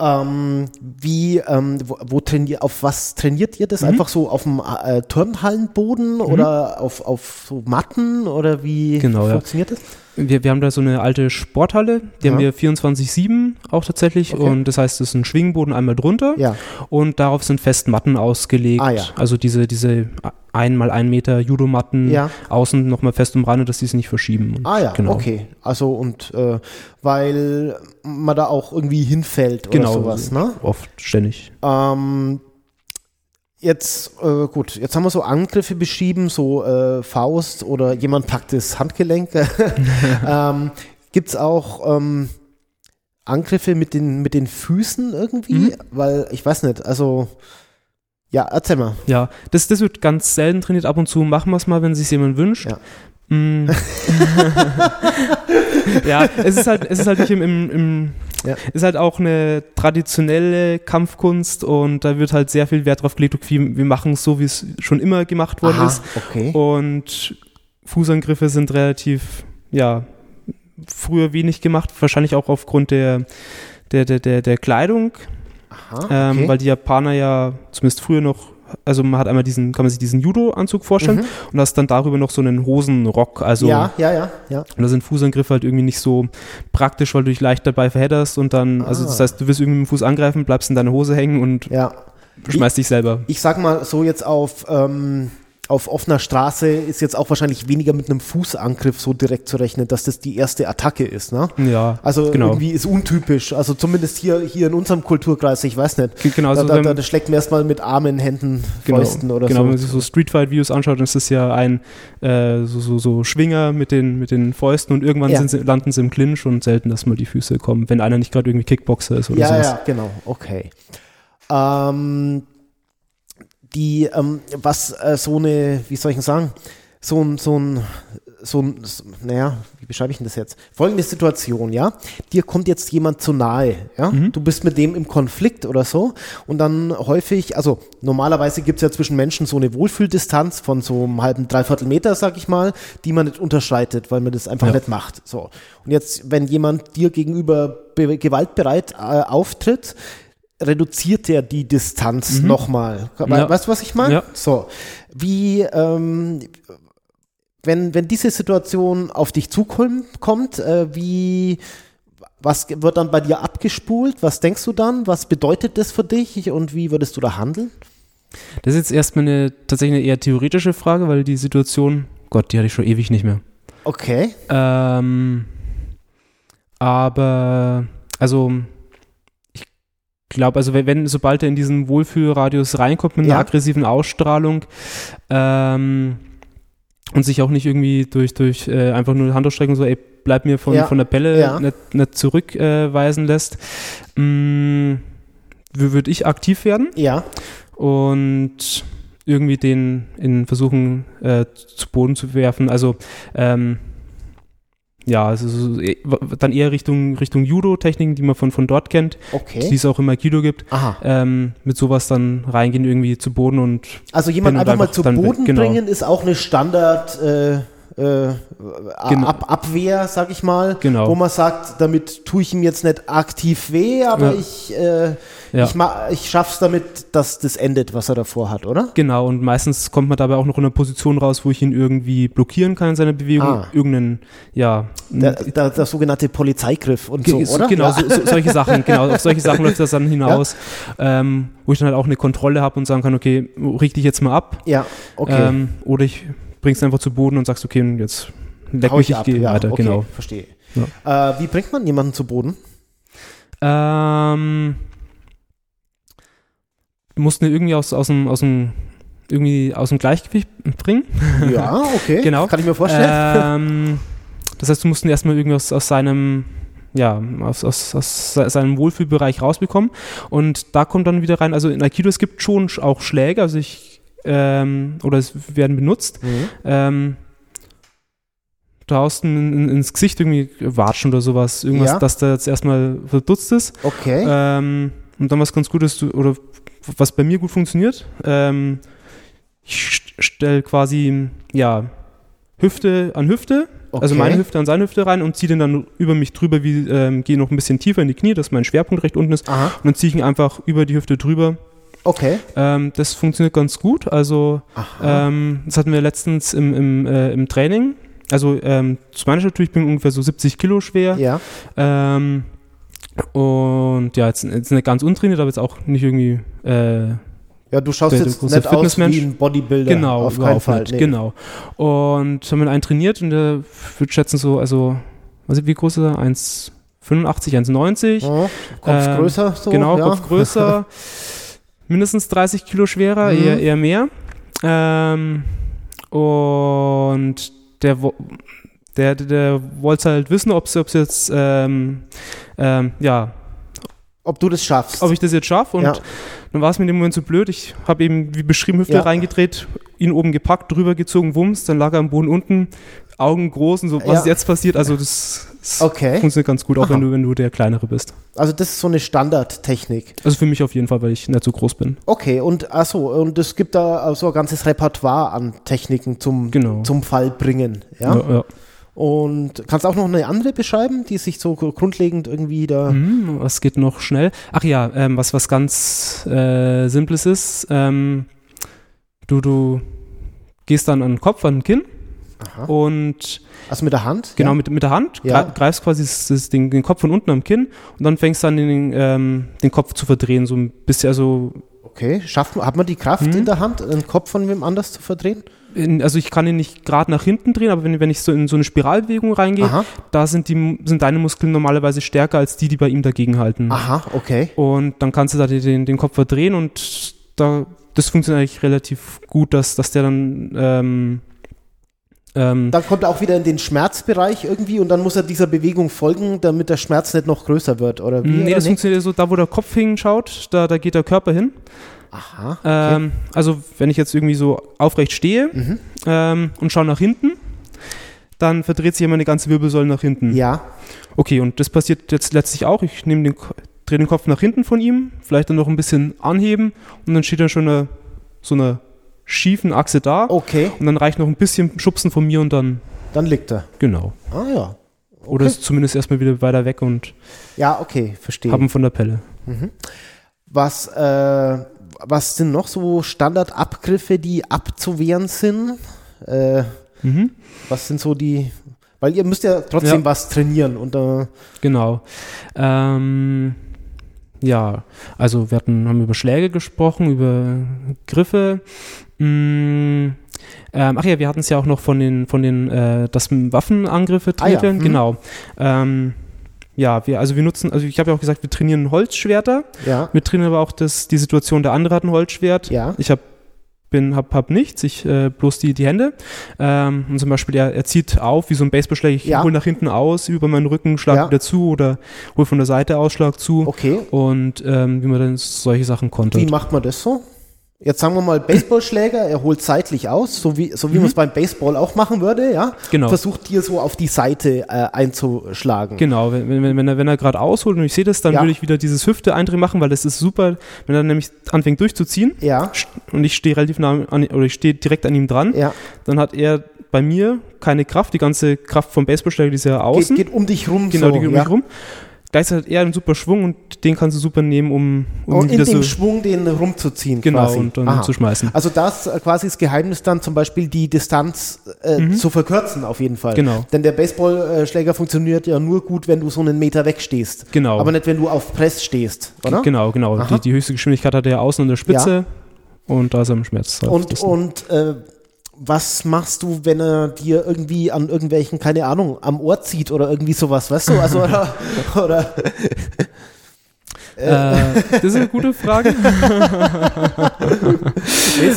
Ähm, wie, ähm, wo, wo trainiert, auf was trainiert ihr das? Mhm. Einfach so auf dem äh, Turnhallenboden oder auf, auf so Matten oder wie Genau, ja. funktioniert das? Wir, wir haben da so eine alte Sporthalle, die Ja. haben wir 24-7 auch tatsächlich Okay. und das heißt, es ist ein Schwingboden einmal drunter Ja, und darauf sind fest Matten ausgelegt. Ah, ja. Also diese, diese ein mal ein Meter Judomatten ja. außen nochmal fest umrandet, dass die sich nicht verschieben. Ah ja, genau. okay. Also und äh, weil man da auch irgendwie hinfällt oder Genau. sowas, ne? Oft ständig. Ähm, jetzt, äh, gut, jetzt haben wir so Angriffe beschrieben, so äh, Faust oder jemand packt das Handgelenk. ähm, Gibt es auch ähm, Angriffe mit den, mit den Füßen irgendwie? Mhm. Weil, ich weiß nicht, also, ja, erzähl mal. Ja, das, das wird ganz selten trainiert. Ab und zu machen wir es mal, wenn sich jemand wünscht. Ja. Mm. ja, es ist halt, es ist halt nicht im, im, im Ja. ist halt auch eine traditionelle Kampfkunst und da wird halt sehr viel Wert drauf gelegt, okay, wir machen es so, wie es schon immer gemacht worden Aha, ist. okay. Und Fußangriffe sind relativ, ja, früher wenig gemacht, wahrscheinlich auch aufgrund der, der, der, der, der Kleidung. Aha, ähm, okay. ähm, weil die Japaner ja zumindest früher noch also man hat einmal diesen, kann man sich diesen Judo-Anzug vorstellen mhm. und hast dann darüber noch so einen Hosenrock. Also, ja, ja, ja, ja. Und da sind Fußangriffe halt irgendwie nicht so praktisch, weil du dich leicht dabei verhedderst und dann, ah. also das heißt, du wirst irgendwie mit dem Fuß angreifen, bleibst in deiner Hose hängen und ja. schmeißt dich selber. Ich sag mal so jetzt auf ähm, auf offener Straße ist jetzt auch wahrscheinlich weniger mit einem Fußangriff so direkt zu rechnen, dass das die erste Attacke ist. Ne? Ja, also genau. irgendwie ist untypisch. Also zumindest hier, hier in unserem Kulturkreis, ich weiß nicht. Genau, also da, da, da schlägt man erstmal mit Armen, Händen, genau, Fäusten oder genau, so. Genau, wenn man sich so Streetfight-Videos anschaut, dann ist das ja ein äh, so, so, so Schwinger mit den, mit den Fäusten und irgendwann ja. sie, landen sie im Clinch und selten, dass mal die Füße kommen, wenn einer nicht gerade irgendwie Kickboxer ist oder ja, sowas. Ja, genau, okay. Ähm, die, ähm, was äh, so eine, wie soll ich denn sagen, so ein, so ein, so ein, so, naja, wie beschreibe ich denn das jetzt? Folgende Situation, ja. Dir kommt jetzt jemand zu nahe, ja. Mhm. Du bist mit dem im Konflikt oder so und dann häufig, also normalerweise gibt es ja zwischen Menschen so eine Wohlfühldistanz von so einem halben, dreiviertel Meter, sag ich mal, die man nicht unterschreitet, weil man das einfach ja. nicht macht. So. Und jetzt, wenn jemand dir gegenüber gewaltbereit äh, auftritt, reduziert er die Distanz mhm. nochmal. Ja. Weißt du, was ich meine? Ja. So, wie, ähm, wenn, wenn diese Situation auf dich zukommt, äh, wie, was wird dann bei dir abgespult? Was denkst du dann? Was bedeutet das für dich und wie würdest du da handeln? Das ist jetzt erstmal eine tatsächlich eine eher theoretische Frage, weil die Situation, Gott, die hatte ich schon ewig nicht mehr. Okay. Ähm, aber, also glaube, also wenn, sobald er in diesen Wohlfühlradius reinkommt mit einer ja. aggressiven Ausstrahlung ähm, und sich auch nicht irgendwie durch, durch äh, einfach nur Handausstreckung so, ey, bleib mir von, ja. von der Pelle ja. nicht, nicht zurückweisen äh, lässt, mm, würde ich aktiv werden. Ja. Und irgendwie den in versuchen äh, zu Boden zu werfen. Also ähm, ja, also so, e, dann eher Richtung, Richtung Judo-Techniken, die man von, von dort kennt, okay. die es auch immer Kido gibt. Ähm, mit sowas dann reingehen irgendwie zu Boden und. Also jemand einfach, einfach mal zu Boden genau. bringen, ist auch eine Standard. Äh äh, genau. Ab Abwehr, sag ich mal, genau. wo man sagt, damit tue ich ihm jetzt nicht aktiv weh, aber ja. ich, äh, ja. ich, ich schaff's damit, dass das endet, was er davor hat, oder? Genau, und meistens kommt man dabei auch noch in einer Position raus, wo ich ihn irgendwie blockieren kann in seiner Bewegung, ah. irgendeinen, ja. Der, der, der, sogenannte Polizeigriff und so, oder? Genau, ja. so, so, solche Sachen, genau, auf solche Sachen läuft das dann hinaus, ähm, wo ich dann halt auch eine Kontrolle habe und sagen kann, okay, richte ich jetzt mal ab. Ja, okay. Ähm, oder ich bringst einfach zu Boden und sagst, okay, jetzt leck mich, ich, ich gehe ja, weiter. Okay, genau. Verstehe. Ja. Äh, wie bringt man jemanden zu Boden? Ähm, mussten wir irgendwie aus, aus, dem, aus dem irgendwie aus dem Gleichgewicht bringen. Ja, okay. genau. Kann ich mir vorstellen. Ähm, das heißt, du mussten erstmal irgendwie aus, aus seinem ja, aus, aus, aus seinem Wohlfühlbereich rausbekommen. Und da kommt dann wieder rein, also in Aikido, es gibt schon auch Schläge, also ich ähm, oder es werden benutzt. Mhm. Ähm, draußen in, ins Gesicht irgendwie watschen oder sowas. Irgendwas, ja. dass da jetzt erstmal verdutzt ist. Okay. Ähm, und dann was ganz Gutes, oder was bei mir gut funktioniert. Ähm, ich stelle quasi, ja, Hüfte an Hüfte, okay. also meine Hüfte an seine Hüfte rein und ziehe den dann über mich drüber, wie, ähm, gehe noch ein bisschen tiefer in die Knie, dass mein Schwerpunkt recht unten ist. Aha. Und dann ziehe ich ihn einfach über die Hüfte drüber Okay. Ähm, das funktioniert ganz gut. Also, ähm, das hatten wir letztens im, im, äh, im Training. Also, ähm, zu meiner Statur, ich bin ungefähr so 70 Kilo schwer. Ja. Ähm, und ja, jetzt, jetzt nicht ganz untrainiert, aber jetzt auch nicht irgendwie. Äh, ja, du schaust jetzt nicht aus wie ein Bodybuilder. Genau, auf keinen Fall. Nicht, nee. Genau. Und haben wir einen trainiert und der würde schätzen so, also, was, wie groß ist er? 1,85, 1,90. Oh, Kopf ähm, größer so. Genau, ja. Kopf größer. mindestens 30 Kilo schwerer, mhm. eher, eher mehr. Ähm, und der, der, der, der wollte halt wissen, ob es jetzt, ähm, ähm, ja, ob du das schaffst. Ob ich das jetzt schaffe. Und ja. dann war es mir in dem Moment so blöd. Ich habe eben, wie beschrieben, Hüfte ja. reingedreht, ihn oben gepackt, drüber gezogen, Wumms, dann lag er am Boden unten, Augen groß und so, was ja. ist jetzt passiert? Also das, das okay. funktioniert ganz gut, auch wenn du, wenn du der Kleinere bist. Also das ist so eine Standardtechnik. Also für mich auf jeden Fall, weil ich nicht so groß bin. Okay, und achso, und es gibt da so ein ganzes Repertoire an Techniken zum, genau. zum Fall bringen. Ja? ja, ja. Und kannst auch noch eine andere beschreiben, die sich so grundlegend irgendwie da. Mhm, was geht noch schnell? Ach ja, ähm, was, was ganz äh, Simples ist. Ähm, du, du gehst dann an den Kopf, an den Kinn Aha. und Also mit der Hand? genau ja? mit, mit der Hand Ja. gre- greifst quasi das, das, den, den Kopf von unten am Kinn und dann fängst du an, den, ähm, den Kopf zu verdrehen, so ein bisschen, also Okay, schafft man, hat man die Kraft Mhm. in der Hand, den Kopf von wem anders zu verdrehen? In, also ich kann ihn nicht gerade nach hinten drehen, aber wenn, wenn ich so in so eine Spiralbewegung reingehe, Aha, da sind, die, sind deine Muskeln normalerweise stärker als die, die bei ihm dagegen halten. aha, okay. Und dann kannst du da den, den Kopf verdrehen und da, das funktioniert eigentlich relativ gut, dass, dass der dann ähm, ähm, Dann kommt er auch wieder in den Schmerzbereich irgendwie und dann muss er dieser Bewegung folgen, damit der Schmerz nicht noch größer wird, oder wie? nee, oder das funktioniert so, da wo der Kopf hinschaut, da, da geht der Körper hin. Aha, okay. Ähm, also wenn ich jetzt irgendwie so aufrecht stehe Mhm. ähm, und schaue nach hinten, dann verdreht sich immer eine ganze Wirbelsäule nach hinten. Ja, Okay, und das passiert jetzt letztlich auch. Ich nehme den, drehe den Kopf nach hinten von ihm, vielleicht dann noch ein bisschen anheben und dann steht dann schon eine, so eine schiefen Achse da. okay, Und dann reicht noch ein bisschen Schubsen von mir und dann, dann liegt er. genau. Ah ja. Oder ist zumindest erstmal wieder weiter weg und Ja, okay, verstehe. haben von der Pelle. Was, äh, was sind noch so Standardabgriffe, die abzuwehren sind? Äh, Mhm. was sind so die, weil ihr müsst ja trotzdem Ja. was trainieren und äh, Genau. Ähm, ja, also wir hatten, haben über Schläge gesprochen, über Griffe. Mm, ähm, ach ja, wir hatten es ja auch noch von den, von den, äh, dass Waffenangriffe Ah ja, mhm. Genau. Ähm, ja, wir, also wir nutzen, also ich habe ja auch gesagt, wir trainieren Holzschwerter. ja, Wir trainieren aber auch das, die Situation, der andere hat ein Holzschwert. ja, Ich habe bin, hab, hab nichts, ich äh, bloß die, die Hände. Ähm, und zum Beispiel, er, er zieht auf wie so ein Baseballschläger, ich Ja. hole nach hinten aus, über meinen Rücken, schlag Ja. wieder zu oder hol von der Seite aus, schlag zu. okay. Und ähm, wie man dann solche Sachen Wie kontert. macht man das so? Jetzt sagen wir mal Baseballschläger, er holt seitlich aus, so wie, so wie man es beim Baseball auch machen würde, ja? Mhm. Genau. Versucht dir so auf die Seite äh, einzuschlagen. Genau, wenn, wenn, wenn er, wenn er gerade ausholt und ich sehe das, dann Ja. würde ich wieder dieses Hüfte eindrehen machen, weil das ist super, wenn er nämlich anfängt durchzuziehen Ja, und ich stehe relativ nah an, oder ich stehe direkt an ihm dran, ja. dann hat er bei mir keine Kraft, die ganze Kraft vom Baseballschläger, die ist ja Geht, außen. geht um dich rum Genau, so. die geht um ja. mich rum. Gleichzeitig hat er einen super Schwung und den kannst du super nehmen, um, um Und in wieder dem so Schwung den rumzuziehen genau quasi. und dann Aha. zu schmeißen. Also das äh, quasi das Geheimnis dann zum Beispiel die Distanz äh, zu verkürzen auf jeden Fall. Mhm. Genau. Denn der Baseballschläger funktioniert ja nur gut, wenn du so einen Meter wegstehst. Genau. Aber nicht, wenn du auf Press stehst, oder? Genau, genau. Die, die höchste Geschwindigkeit hat er außen an der Spitze und da ist er am Schmerz. Und, und äh, was machst du, wenn er dir irgendwie an irgendwelchen, keine Ahnung, am Ohr zieht oder irgendwie sowas, weißt du? Also, oder, oder äh, das ist eine gute Frage.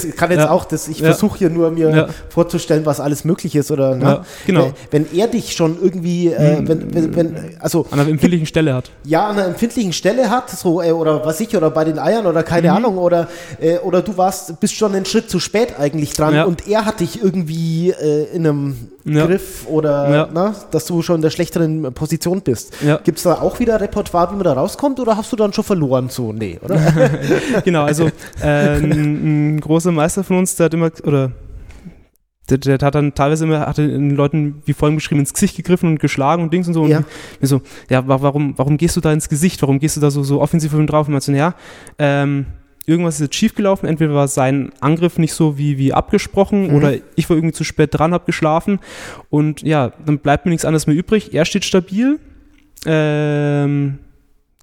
ich kann jetzt Ja. auch, das, ich Ja. versuche hier nur mir Ja. vorzustellen, was alles möglich ist, oder? Ne? Genau. Wenn, er dich schon irgendwie, äh, Hm. wenn, wenn, wenn, also An einer empfindlichen Stelle hat. ja, an einer empfindlichen Stelle hat, so, äh, oder was ich, oder bei den Eiern oder keine Mhm. Ahnung, oder, äh, oder du warst, bist schon einen Schritt zu spät eigentlich dran und er hat dich irgendwie äh, in einem. Griff oder, na, dass du schon in der schlechteren Position bist. Gibt es da auch wieder Repertoire, wie man da rauskommt, oder hast du dann schon verloren? So, nee, oder? genau, also äh, ein, ein großer Meister von uns, der hat immer, oder der, der hat dann teilweise immer, hat den Leuten wie vorhin beschrieben, ins Gesicht gegriffen und geschlagen und Dings und so. Ja. Und mir so, ja, wa- warum, warum gehst du da ins Gesicht? Warum gehst du da so, so offensiv ihn drauf? Und man so, ja, ähm, irgendwas ist jetzt schiefgelaufen. Entweder war sein Angriff nicht so wie, wie abgesprochen Mhm. oder ich war irgendwie zu spät dran, hab geschlafen. Und ja, dann bleibt mir nichts anderes mehr übrig. Er steht stabil. Ähm,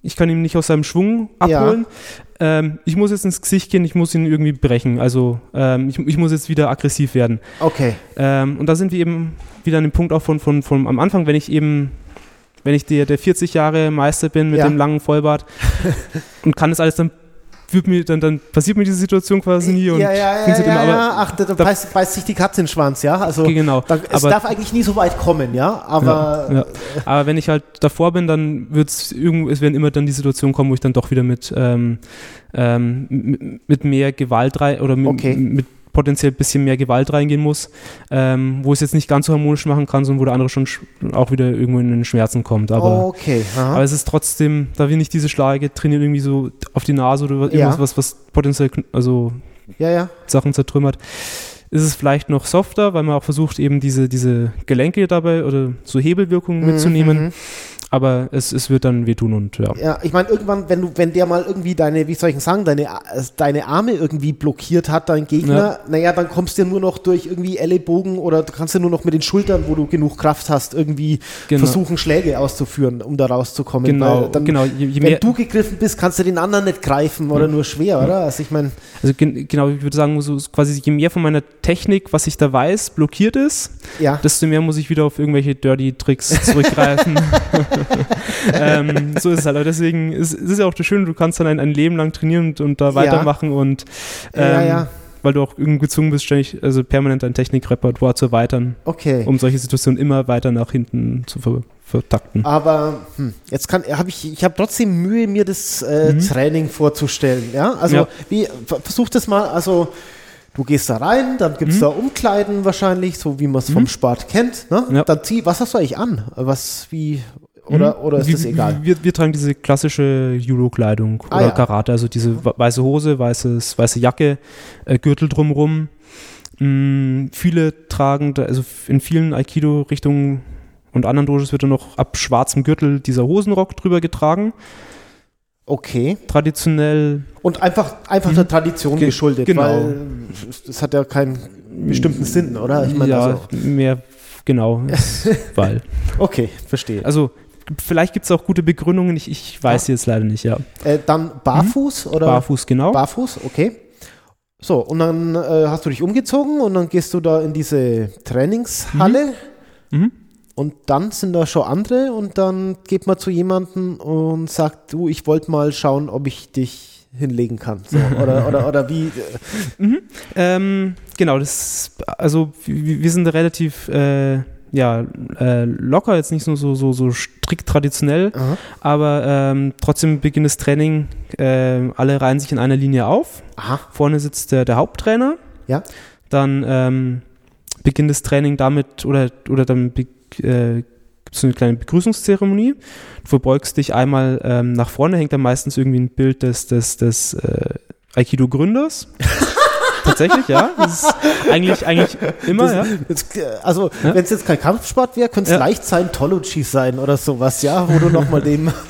ich kann ihn nicht aus seinem Schwung Ja. abholen. Ähm, ich muss jetzt ins Gesicht gehen, ich muss ihn irgendwie brechen. Also ähm, ich, ich muss jetzt wieder aggressiv werden. Okay. Ähm, und da sind wir eben wieder an dem Punkt auch von, von, von am Anfang, wenn ich eben, wenn ich der, der 40 Jahre Meister bin mit Ja. dem langen Vollbart und kann das alles, dann wird mir, dann, dann passiert mir diese Situation quasi nie und ja, ja, ja, funktioniert ja, immer, ja. Ach, da, da, da- beißt, beißt sich die Katze in den Schwanz, ja? Also, Okay, genau. da, es Aber- darf eigentlich nie so weit kommen, ja? Aber, Ja, ja. Aber wenn ich halt davor bin, dann wird es irgendwo, es werden immer dann die Situationen kommen, wo ich dann doch wieder mit, ähm, ähm, mit, mit mehr Gewalt rein oder mit, Okay. mit potenziell ein bisschen mehr Gewalt reingehen muss, ähm, wo es jetzt nicht ganz so harmonisch machen kann, sondern wo der andere schon sch- auch wieder irgendwo in den Schmerzen kommt. Aber, okay. Aber es ist trotzdem, da wir nicht diese Schläge trainieren, irgendwie so auf die Nase oder Ja. irgendwas, was, was potenziell also ja, ja. Sachen zertrümmert, ist es vielleicht noch softer, weil man auch versucht, eben diese, diese Gelenke dabei oder so Hebelwirkungen Mhm, mitzunehmen. mhm. Aber es, es wird dann wehtun und ja. Ja, ich meine, irgendwann, wenn du, wenn der mal irgendwie deine, wie soll ich denn sagen, deine, äh, deine Arme irgendwie blockiert hat, dein Gegner, Ja. naja, dann kommst du ja nur noch durch irgendwie Ellenbogen oder du kannst ja nur noch mit den Schultern, wo du genug Kraft hast, irgendwie Genau. versuchen, Schläge auszuführen, um da rauszukommen. Genau, dann, genau. Je, je wenn mehr, du gegriffen bist, kannst du den anderen nicht greifen oder nur schwer, oder? Also ich meine, also gen, genau, ich würde sagen, so quasi je mehr von meiner Technik, was ich da weiß, blockiert ist, ja. desto mehr muss ich wieder auf irgendwelche Dirty Tricks zurückgreifen. ähm, so ist es halt. Aber deswegen ist, es ja auch das Schöne, du kannst dann ein, ein Leben lang trainieren und, und da Ja. weitermachen und ähm, ja, ja, weil du auch gezwungen bist, ständig, also permanent dein Technikrepertoire zu erweitern, okay. um solche Situationen immer weiter nach hinten zu ver vertakten. Aber hm, jetzt kann habe ich ich habe trotzdem Mühe mir das äh, Mhm. Training vorzustellen, ja? Also Ja. wie ver- versuch das mal, also du gehst da rein, dann gibt's Mhm. da Umkleiden wahrscheinlich, so wie man es vom Mhm. Sport kennt, ne? Ja. Dann zieh, was hast du eigentlich an? Was wie oder Mhm. oder ist wir, das egal? Wir, wir tragen diese klassische Judo-Kleidung Ah, oder ja. Karate, also diese weiße Hose, weißes, weiße Jacke, äh, Gürtel drumrum. Mm, viele tragen, da, also in vielen Aikido-Richtungen und anderen Dojos wird dann noch ab schwarzem Gürtel dieser Hosenrock drüber getragen. Okay. Traditionell, Und einfach einfach der Tradition. Ge- geschuldet, genau. weil das hat ja keinen bestimmten Sinn, oder? Ich meine, ja, also, mehr, genau, weil. okay, verstehe. Also, vielleicht gibt es auch gute Begründungen, ich, ich weiß jetzt leider nicht, ja. Äh, dann barfuß oder Mhm. Barfuß, genau. Barfuß, okay. So, und dann äh, hast du dich umgezogen und dann gehst du da in diese Trainingshalle Mhm. und dann sind da schon andere und dann geht man zu jemandem und sagt, du, ich wollte mal schauen, ob ich dich hinlegen kann. So, oder, oder, oder wie. äh, Ähm, genau, das, also wir, wir sind relativ äh, ja, äh, locker, jetzt nicht nur so, so, so strikt traditionell, Aha. aber ähm, trotzdem beginnt das Training, äh, alle reihen sich in einer Linie auf. Aha, Vorne sitzt der, der Haupttrainer. Ja. Dann ähm, beginnt das Training damit, oder, oder dann be- äh, gibt es eine kleine Begrüßungszeremonie. Du verbeugst dich einmal ähm, nach vorne, hängt dann meistens irgendwie ein Bild des, des, des äh, Aikido-Gründers. Tatsächlich, ja. Das ist eigentlich, eigentlich immer, Das- ja. jetzt, also, Ja. wenn es jetzt kein Kampfsport wäre, könnte es Ja. leicht Scientology sein oder sowas, ja, wo du nochmal den.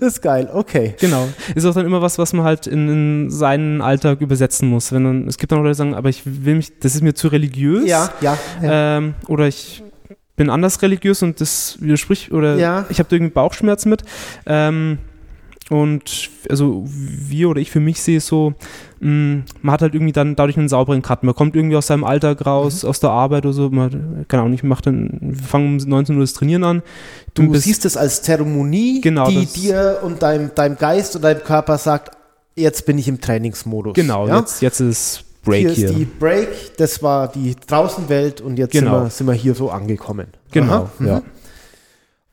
das ist geil, okay. Genau. Ist auch dann immer was, was man halt in, in seinen Alltag übersetzen muss. Wenn dann, es gibt dann Leute, die sagen, aber ich will mich, das ist mir zu religiös. Ja, ja. ja. Ähm, oder ich bin anders religiös und das widerspricht, oder Ja. ich habe da irgendwie Bauchschmerzen mit. Ähm, und also wir oder ich für mich sehe es so, mh, man hat halt irgendwie dann dadurch einen sauberen Cut. Man kommt irgendwie aus seinem Alltag raus, Mhm. aus der Arbeit oder so. Man, keine Ahnung, ich mach dann, wir fangen um 19 Uhr das Trainieren an. Du bist- siehst es als Zeremonie, Genau, die dir und deinem, deinem Geist und deinem Körper sagt, jetzt bin ich im Trainingsmodus. Genau, ja? jetzt, jetzt ist Break hier hier. ist die Break, das war die Draußenwelt und jetzt Genau. sind, wir, sind wir hier so angekommen. genau, Aha, mhm.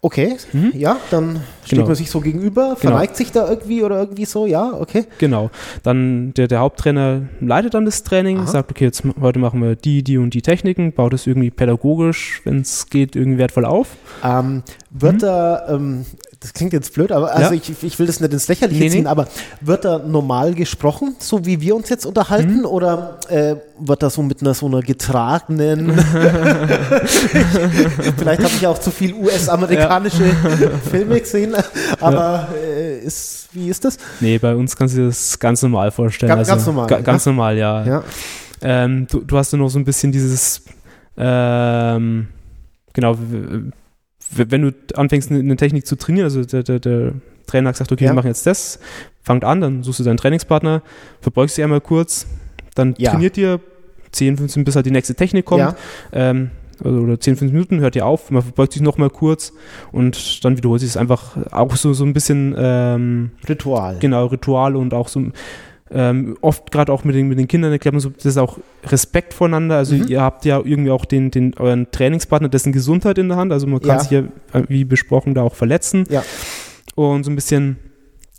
Okay, Mhm. ja, dann steht Genau. man sich so gegenüber, Genau. verneigt sich da irgendwie oder irgendwie so, ja, okay. Genau. Dann der, der Haupttrainer leitet dann das Training, Aha. sagt, okay, jetzt heute machen wir die, die und die Techniken, baut es irgendwie pädagogisch, wenn es geht, irgendwie wertvoll auf. Ähm, wird da, ähm, das klingt jetzt blöd, aber also. Ja. ich, ich will das nicht ins Lächerliche Nee, nee. ziehen, aber wird da normal gesprochen, so wie wir uns jetzt unterhalten, Mhm. oder äh, wird da so mit einer so einer getragenen, vielleicht habe ich auch zu viel US-amerikanische Filme gesehen, aber äh, ist, wie ist das? Nee, bei uns kannst du dir das ganz normal vorstellen. Ganz- ganz normal, Ga, ja? ganz normal, ja. Ja. Ähm, du, du hast ja noch so ein bisschen dieses, ähm, genau, wenn du anfängst, eine, eine Technik zu trainieren, also der, der, der Trainer hat gesagt, okay, Ja. wir machen jetzt das, fangt an, dann suchst du deinen Trainingspartner, verbeugst dich einmal kurz, dann Ja. trainiert ihr 10, 15, bis halt die nächste Technik kommt. Ja. Ähm, also, oder 10, 15 Minuten, hört ihr auf, man verbeugt sich nochmal kurz und dann wiederholt sich es einfach auch so, so ein bisschen ähm, Ritual. genau Ritual und auch so ähm, oft gerade auch mit den, mit den Kindern erklärt man so, das ist auch Respekt voneinander. Also Mhm. ihr habt ja irgendwie auch den, den euren Trainingspartner, dessen Gesundheit in der Hand. Also man kann Ja. sich ja, äh, wie besprochen, da auch verletzen. Ja. Und so ein bisschen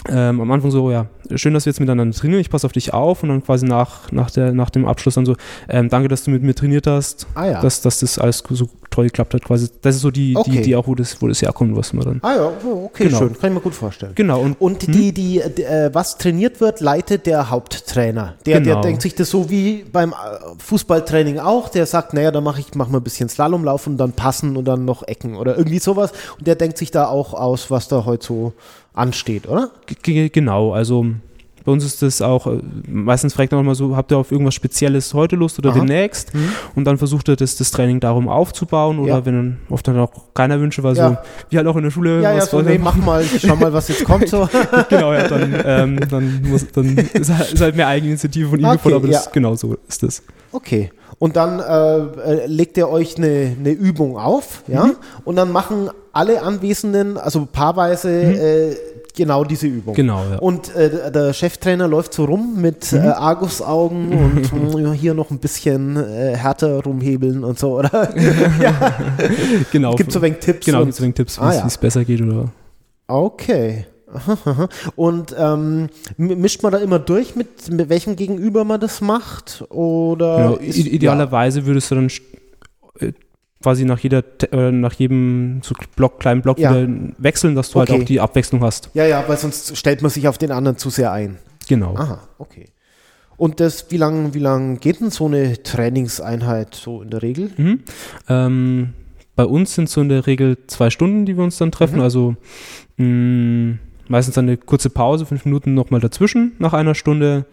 ähm, am Anfang so, ja, schön, dass wir jetzt miteinander trainieren, ich passe auf dich auf und dann quasi nach, nach, der, nach dem Abschluss dann so, ähm, danke, dass du mit mir trainiert hast, Ah ja. dass, dass das alles so toll geklappt hat quasi. Das ist so die, Okay. die, die auch, wo das, wo das herkommt, was man dann. ah ja, oh, okay, Genau. schön. Kann ich mir gut vorstellen. Genau, und Und die, die, äh, was trainiert wird, leitet der Haupttrainer. Der, der Genau. denkt sich das so wie beim äh, Fußballtraining auch. Der sagt, naja, dann mache ich mach mal ein bisschen Slalomlauf und dann passen und dann noch Ecken oder irgendwie sowas. Und der denkt sich da auch aus, was da heute so ansteht, oder? G- Genau, also bei uns ist das auch, äh, meistens fragt man auch mal so, habt ihr auf irgendwas Spezielles heute Lust oder Aha. demnächst? Und dann versucht er das, das Training darum aufzubauen oder Ja. wenn dann oft dann auch keiner Wünsche, weil Ja. so, wie halt auch in der Schule, Ja, ja, was so, wollt nee, mach mal, ich schau mal, was jetzt kommt. So. genau, ja, dann, ähm, dann, muss, dann ist, halt, ist halt mehr Eigeninitiative von ihm Okay, gefordert, aber das, ja. genau so ist das. Okay. Und dann äh, äh, legt er euch eine, eine Übung auf, ja? Mhm. Und dann machen alle Anwesenden, also paarweise, äh, genau diese Übung. Genau, ja. Und äh, der- Cheftrainer läuft so rum mit äh, Mhm. Argusaugen und mh, hier noch ein bisschen äh, härter rumhebeln und so, oder? genau. Gibt so ein wenig Tipps. genau, gibt es wegen Tipps, wie Ah, es ja. es besser geht oder. Okay. Und ähm, mischt man da immer durch, mit, mit welchem Gegenüber man das macht? Oder Genau, ist- idealerweise würdest du dann äh, quasi nach jeder äh, nach jedem so Block, kleinen Block Ja. wieder wechseln, dass du Okay. halt auch die Abwechslung hast. Ja, ja, weil sonst stellt man sich auf den anderen zu sehr ein. Genau. Aha, okay. Und das, wie lang, wie lang geht denn so eine Trainingseinheit so in der Regel? Mhm. Ähm, bei uns sind so in der Regel zwei Stunden, die wir uns dann treffen. Mhm. Also mh, meistens eine kurze Pause, fünf Minuten nochmal dazwischen nach einer Stunde.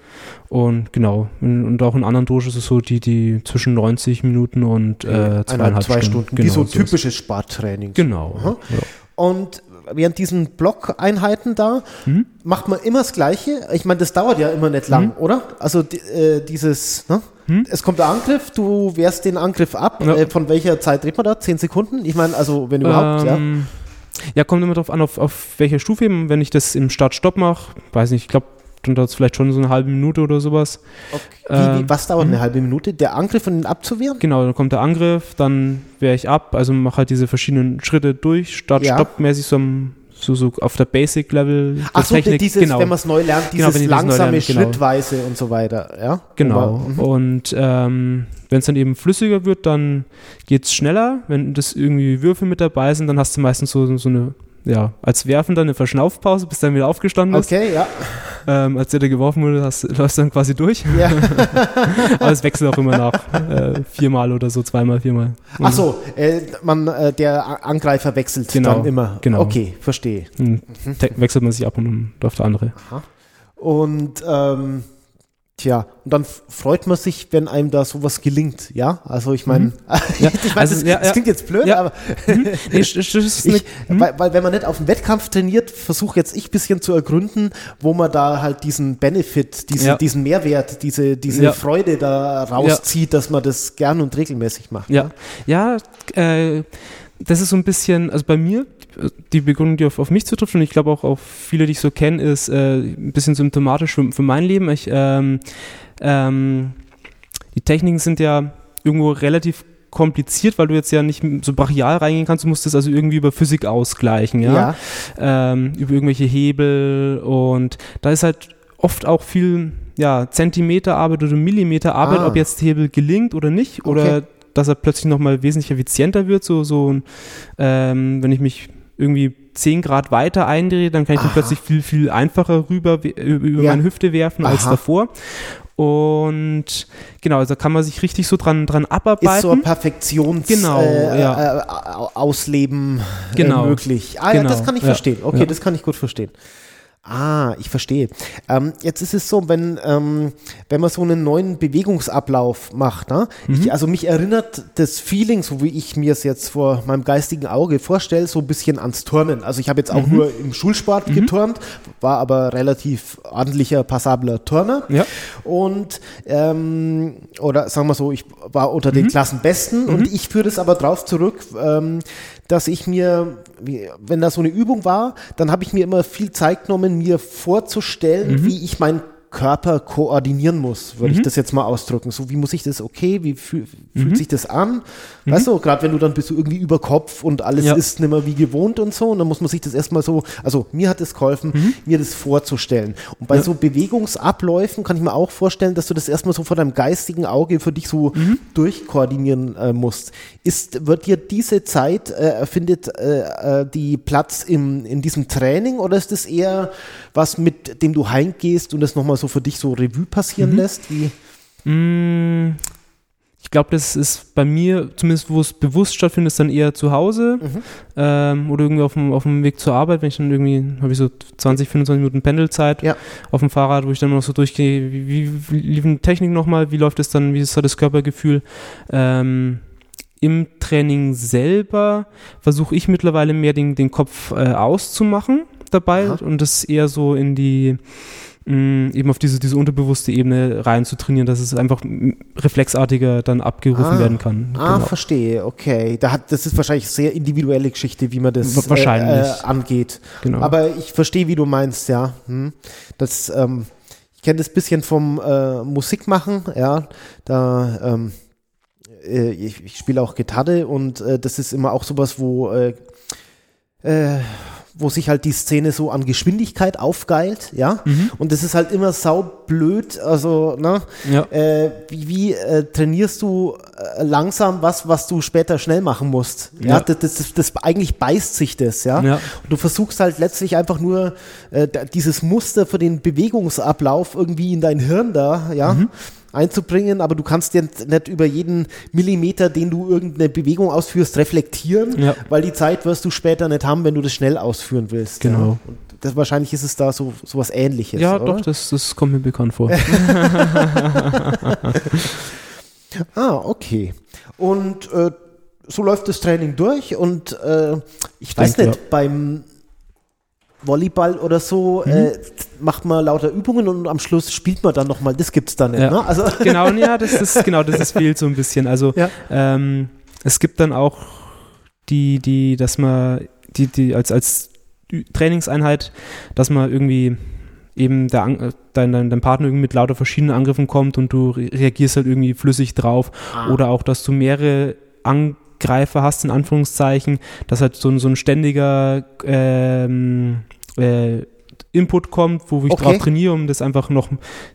Und genau, und, und auch in anderen Dojo ist es so, die, die zwischen 90 Minuten und äh, zweieinhalb zwei Stunden. Stunden. wie Genau, so ist. typisches Sporttraining. Genau. Ja. Und während diesen Blockeinheiten da Mhm. macht man immer das Gleiche. Ich meine, das dauert ja immer nicht lang, oder? Also die, äh, dieses, ne? Mhm. Es kommt der Angriff, du wehrst den Angriff ab. Ja. Äh, von welcher Zeit redet man da? Zehn Sekunden? Ich meine, also wenn überhaupt. Ähm, ja, kommt immer drauf an, auf, auf welcher Stufe eben. Wenn ich das im Start-Stopp mache, weiß nicht, ich glaube, dann dauert es vielleicht schon so eine halbe Minute oder sowas. Okay. Wie, wie, ähm, was dauert eine halbe Minute? Der Angriff und den abzuwehren? Genau, dann kommt der Angriff, dann wehre ich ab, also mache halt diese verschiedenen Schritte durch, Start-Stopp-mäßig so, am- so, so auf der Basic-Level Ach so, Technik. dieses, genau. wenn man es neu lernt, Genau, dieses neu langsame, lerne, genau. schrittweise und so weiter, ja? Genau. Mhm. Und ähm, wenn es dann eben flüssiger wird, dann geht es schneller. Wenn das irgendwie Würfel mit dabei sind, dann hast du meistens so, so eine, ja, als Werfen dann eine Verschnaufpause, bis dann wieder aufgestanden ist. Okay, ja. Ähm, als der da geworfen wurde, hast, läufst du dann quasi durch. ja. Aber es wechselt auch immer nach äh, viermal oder so, zweimal, viermal. Ach so, äh, man, äh, der Angreifer wechselt Genau, dann immer. genau. Okay, verstehe. Und te- wechselt man sich ab und dann läuft der andere. Und ähm, tja, und dann freut man sich, wenn einem da sowas gelingt, ja? Also ich meine, Ja, ich meine, also, das, ja, das klingt jetzt blöd, Ja. aber Nee, das ist ich, eine- weil, weil wenn man nicht auf den Wettkampf trainiert, versuche jetzt ich ein bisschen zu ergründen, wo man da halt diesen Benefit, diesen, diesen Mehrwert, diese, diese. Freude da rauszieht, dass man das gern und regelmäßig macht. Ja, ja, äh, das ist so ein bisschen, also bei mir, die Begründung, die auf, auf mich zutrifft und ich glaube auch auf viele, die ich so kenne, ist äh, ein bisschen symptomatisch für, für mein Leben. Ich, ähm, ähm, die Techniken sind ja irgendwo relativ kompliziert, weil du jetzt ja nicht so brachial reingehen kannst, du musst das also irgendwie über Physik ausgleichen, ja, Ja. Ähm, über irgendwelche Hebel und da ist halt oft auch viel ja, Zentimeterarbeit oder Millimeterarbeit, Ah. ob jetzt der Hebel gelingt oder nicht oder Okay. Dass er plötzlich nochmal wesentlich effizienter wird, so, so ähm, wenn ich mich irgendwie 10 Grad weiter eindrehe, dann kann ich Aha. dann plötzlich viel, viel einfacher rüber über Ja. meine Hüfte werfen als Aha. davor. Und genau, also da kann man sich richtig so dran, dran abarbeiten. Ist so ein Perfektions Genau, äh, ja. äh, Au- Ausleben Genau. äh, möglich. Ah ja, Genau, das kann ich ja, verstehen. Okay, das kann ich gut verstehen. Ah, ich verstehe. Ähm, jetzt ist es so, wenn, ähm, wenn man so einen neuen Bewegungsablauf macht, ne? Mhm. ich, also mich erinnert das Feeling, so wie ich mir es jetzt vor meinem geistigen Auge vorstelle, so ein bisschen ans Turnen. Also ich habe jetzt auch Mhm. nur im Schulsport geturnt, war aber relativ ordentlicher, passabler Turner. Ja. Und, ähm, oder sagen wir so, ich war unter Mhm. den Klassenbesten und ich führe das aber drauf zurück, ähm, dass ich mir, wenn da so eine Übung war, dann habe ich mir immer viel Zeit genommen, mir vorzustellen, Mhm. wie ich mein Körper koordinieren muss, würde Mhm. ich das jetzt mal ausdrücken. So, wie muss ich das, okay, wie fühl, fühlt Mhm. sich das an? Weißt du, gerade wenn du dann bist du irgendwie über Kopf und alles Ja. ist nicht mehr wie gewohnt und so, und dann muss man sich das erstmal so, also mir hat es geholfen, mir das vorzustellen. Und bei Mhm. Ja. so Bewegungsabläufen kann ich mir auch vorstellen, dass du das erstmal so vor deinem geistigen Auge für dich so Mhm. durchkoordinieren äh, musst. Ist, wird dir diese Zeit, äh, findet äh, äh, die Platz im, in diesem Training oder ist es eher was, mit dem du heimgehst und das nochmal so für dich so Revue passieren Mhm. lässt? Wie? Mm, Ich glaube, das ist bei mir, zumindest wo es bewusst stattfindet, ist dann eher zu Hause Mhm. ähm, oder irgendwie auf dem, auf dem Weg zur Arbeit, wenn ich dann irgendwie, habe ich so 20, 25 Minuten Pendelzeit Ja. auf dem Fahrrad, wo ich dann noch so durchgehe, wie, wie, wie lief die Technik nochmal, wie läuft es dann, wie ist da das Körpergefühl? Ähm, Im Training selber versuche ich mittlerweile mehr den, den Kopf äh, auszumachen dabei Aha. und das eher so in die mh, eben auf diese, diese unterbewusste Ebene rein zu trainieren, dass es einfach reflexartiger dann abgerufen Ah. werden kann. Ah, Genau. verstehe, okay. Da hat, das ist wahrscheinlich sehr individuelle Geschichte, wie man das Wa- wahrscheinlich. Äh, äh, angeht. genau. Aber ich verstehe, wie du meinst, ja. Hm. Das, ähm, ich kenne das bisschen vom äh, Musikmachen, ja. Da, ähm, äh, ich, ich spiele auch Gitarre und äh, das ist immer auch sowas, wo, äh, äh, wo sich halt die Szene so an Geschwindigkeit aufgeilt, ja. Mhm. Und das ist halt immer saublöd, also, ne? ja. Äh, wie wie äh, trainierst du äh, langsam was, was du später schnell machen musst? Ja, Ja. Das, das, das, das eigentlich beißt sich das, ja. Ja. Und du versuchst halt letztlich einfach nur äh, dieses Muster für den Bewegungsablauf irgendwie in dein Hirn da, ja. Mhm. Einzubringen, aber du kannst dir nicht über jeden Millimeter, den du irgendeine Bewegung ausführst, reflektieren, Ja. weil die Zeit wirst du später nicht haben, wenn du das schnell ausführen willst. Genau. Ja. Und das, wahrscheinlich ist es da so sowas ähnliches. Ja, oder? doch, das, das kommt mir bekannt vor. Ah, okay. Und äh, so läuft das Training durch und äh, ich weiß denke, nicht, beim Volleyball oder so Mhm. äh, macht man lauter Übungen und am Schluss spielt man dann nochmal. Das gibt's da nicht. Ja. Ne? Also, genau, ja, das ist, genau, das ist fehlt so ein bisschen. Also Ja. ähm, es gibt dann auch die, die, dass man, die, die als, als Trainingseinheit, dass man irgendwie eben der, äh, dein, dein, dein Partner irgendwie mit lauter verschiedenen Angriffen kommt und du re reagierst halt irgendwie flüssig drauf. Ah. Oder auch, dass du mehrere Angreifer hast, in Anführungszeichen, dass halt so ein, so ein ständiger ähm, äh, Input kommt, wo ich Okay. drauf trainiere, um das einfach noch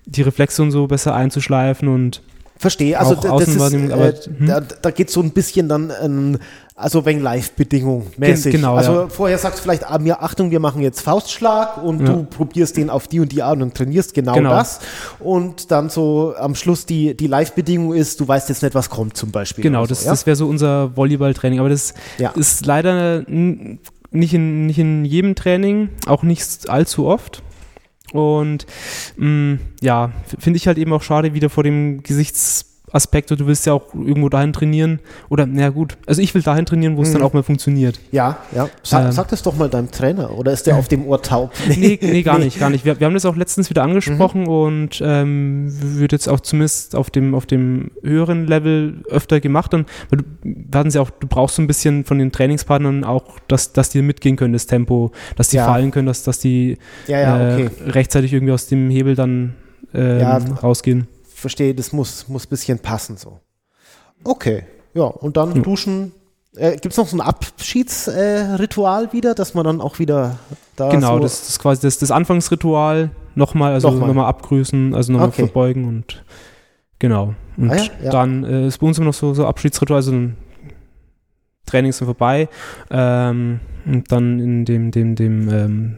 die Reflexe und so besser einzuschleifen und Verstehe, also Auch das ist, äh, hm. da, da geht so ein bisschen dann, ähm, also wegen Live-Bedingung mäßig. genau, also ja. vorher sagst du vielleicht, ah, mir, Achtung, wir machen jetzt Faustschlag und Ja. du probierst den auf die und die Art und trainierst genau, Genau. das. Und dann so am Schluss die, die Live-Bedingung ist, du weißt jetzt nicht, was kommt zum Beispiel. Genau, das, so, ja? das wäre so unser Volleyballtraining. Aber das ist leider nicht in, nicht in jedem Training, auch nicht allzu oft. Und mh, ja, f- finde ich halt eben auch schade, wieder vor dem Gesichtsaspekt, du willst ja auch irgendwo dahin trainieren. Oder, na gut, also ich will dahin trainieren, wo es dann Mhm. auch mal funktioniert. Ja, ja. Sa Ähm. sag das doch mal deinem Trainer, oder ist der auf dem Ohr taub? Nee, nee, gar nicht, gar nicht. Wir, wir haben das auch letztens wieder angesprochen und ähm, wird jetzt auch zumindest auf dem, auf dem höheren Level öfter gemacht. Dann, weil du, hatten ja auch, du brauchst so ein bisschen von den Trainingspartnern auch, dass, dass die mitgehen können, das Tempo, dass die Ja. fallen können, dass, dass die Ja, ja, okay. äh, rechtzeitig irgendwie aus dem Hebel dann ähm, rausgehen. Verstehe, das muss, muss ein bisschen passen so. Okay, ja, und dann Ja. duschen. Äh, Gibt es noch so ein Abschiedsritual äh, wieder, dass man dann auch wieder da genau, so das, das ist quasi das, das Anfangsritual nochmal, also Nochmal. nochmal abgrüßen, also nochmal Okay. verbeugen und genau. Und Ah ja, ja. dann äh, ist bei uns immer noch so, so Abschiedsritual, also ein Training ist dann vorbei ähm, und dann in dem, dem, dem, ähm,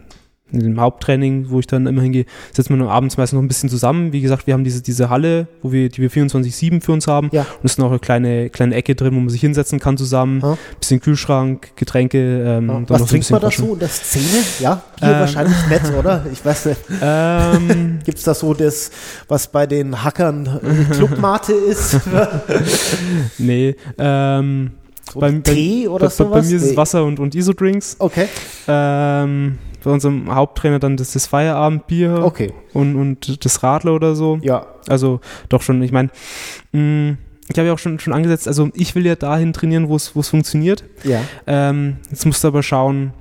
in dem Haupttraining, wo ich dann immer hingehe, setzen wir abends meistens noch ein bisschen zusammen. Wie gesagt, wir haben diese, diese Halle, wo wir, die wir 24-7 für uns haben. Ja. Und es ist noch eine kleine, kleine Ecke drin, wo man sich hinsetzen kann zusammen. Ja. Bisschen Kühlschrank, Getränke. Ähm, Ja. Was trinkt man da bisschen so in der Szene? Ja, Bier Ähm. wahrscheinlich nicht, oder? Ich weiß nicht. Ähm, Gibt es da so das, was bei den Hackern äh, Clubmate ist? nee, ähm, So Beim- Tee oder bei, bei, sowas? bei mir ist es. Wasser und, und Isodrinks. Okay, Ähm, bei unserem Haupttrainer dann das, das Feierabendbier okay, und, und das Radler oder so. ja. Also doch schon, ich meine, ich habe ja auch schon, schon angesetzt, also ich will ja dahin trainieren, wo es funktioniert. Ja, Ähm, jetzt musst du aber schauen,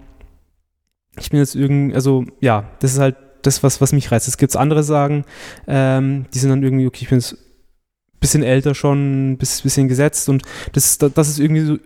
ich bin jetzt irgend, also ja, das ist halt das, was, was mich reizt. Es gibt andere sagen, ähm, die sind dann irgendwie, okay, ich bin jetzt ein bisschen älter schon, ein bisschen gesetzt und das, das ist irgendwie so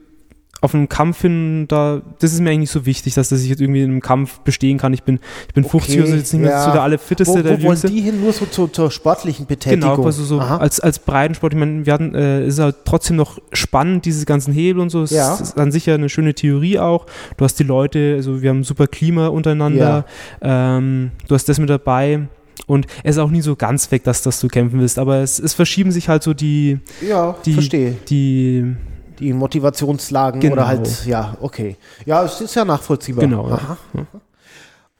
auf einem Kampf hin, da, das ist mir eigentlich nicht so wichtig, dass, dass ich jetzt irgendwie in einem Kampf bestehen kann. Ich bin, ich bin okay, 50 und jetzt nicht mehr ja. so der allerfitteste. Wo, wo der wollen die hin? Nur so zur, zur sportlichen Betätigung? Genau, also so als, als Breitensport. Ich meine, wir hatten, äh, ist halt trotzdem noch spannend, diese ganzen Hebel und so. Es ja. ist an sich ja eine schöne Theorie auch. Du hast die Leute, also wir haben super Klima untereinander. Ja. Ähm, du hast das mit dabei. Und es ist auch nie so ganz weg, dass, dass du kämpfen willst, aber es, es verschieben sich halt so die, ja, die, verstehe. die die Motivationslagen genau. oder halt, ja, okay. Ja, es ist ja nachvollziehbar. Genau. Aha. Ja.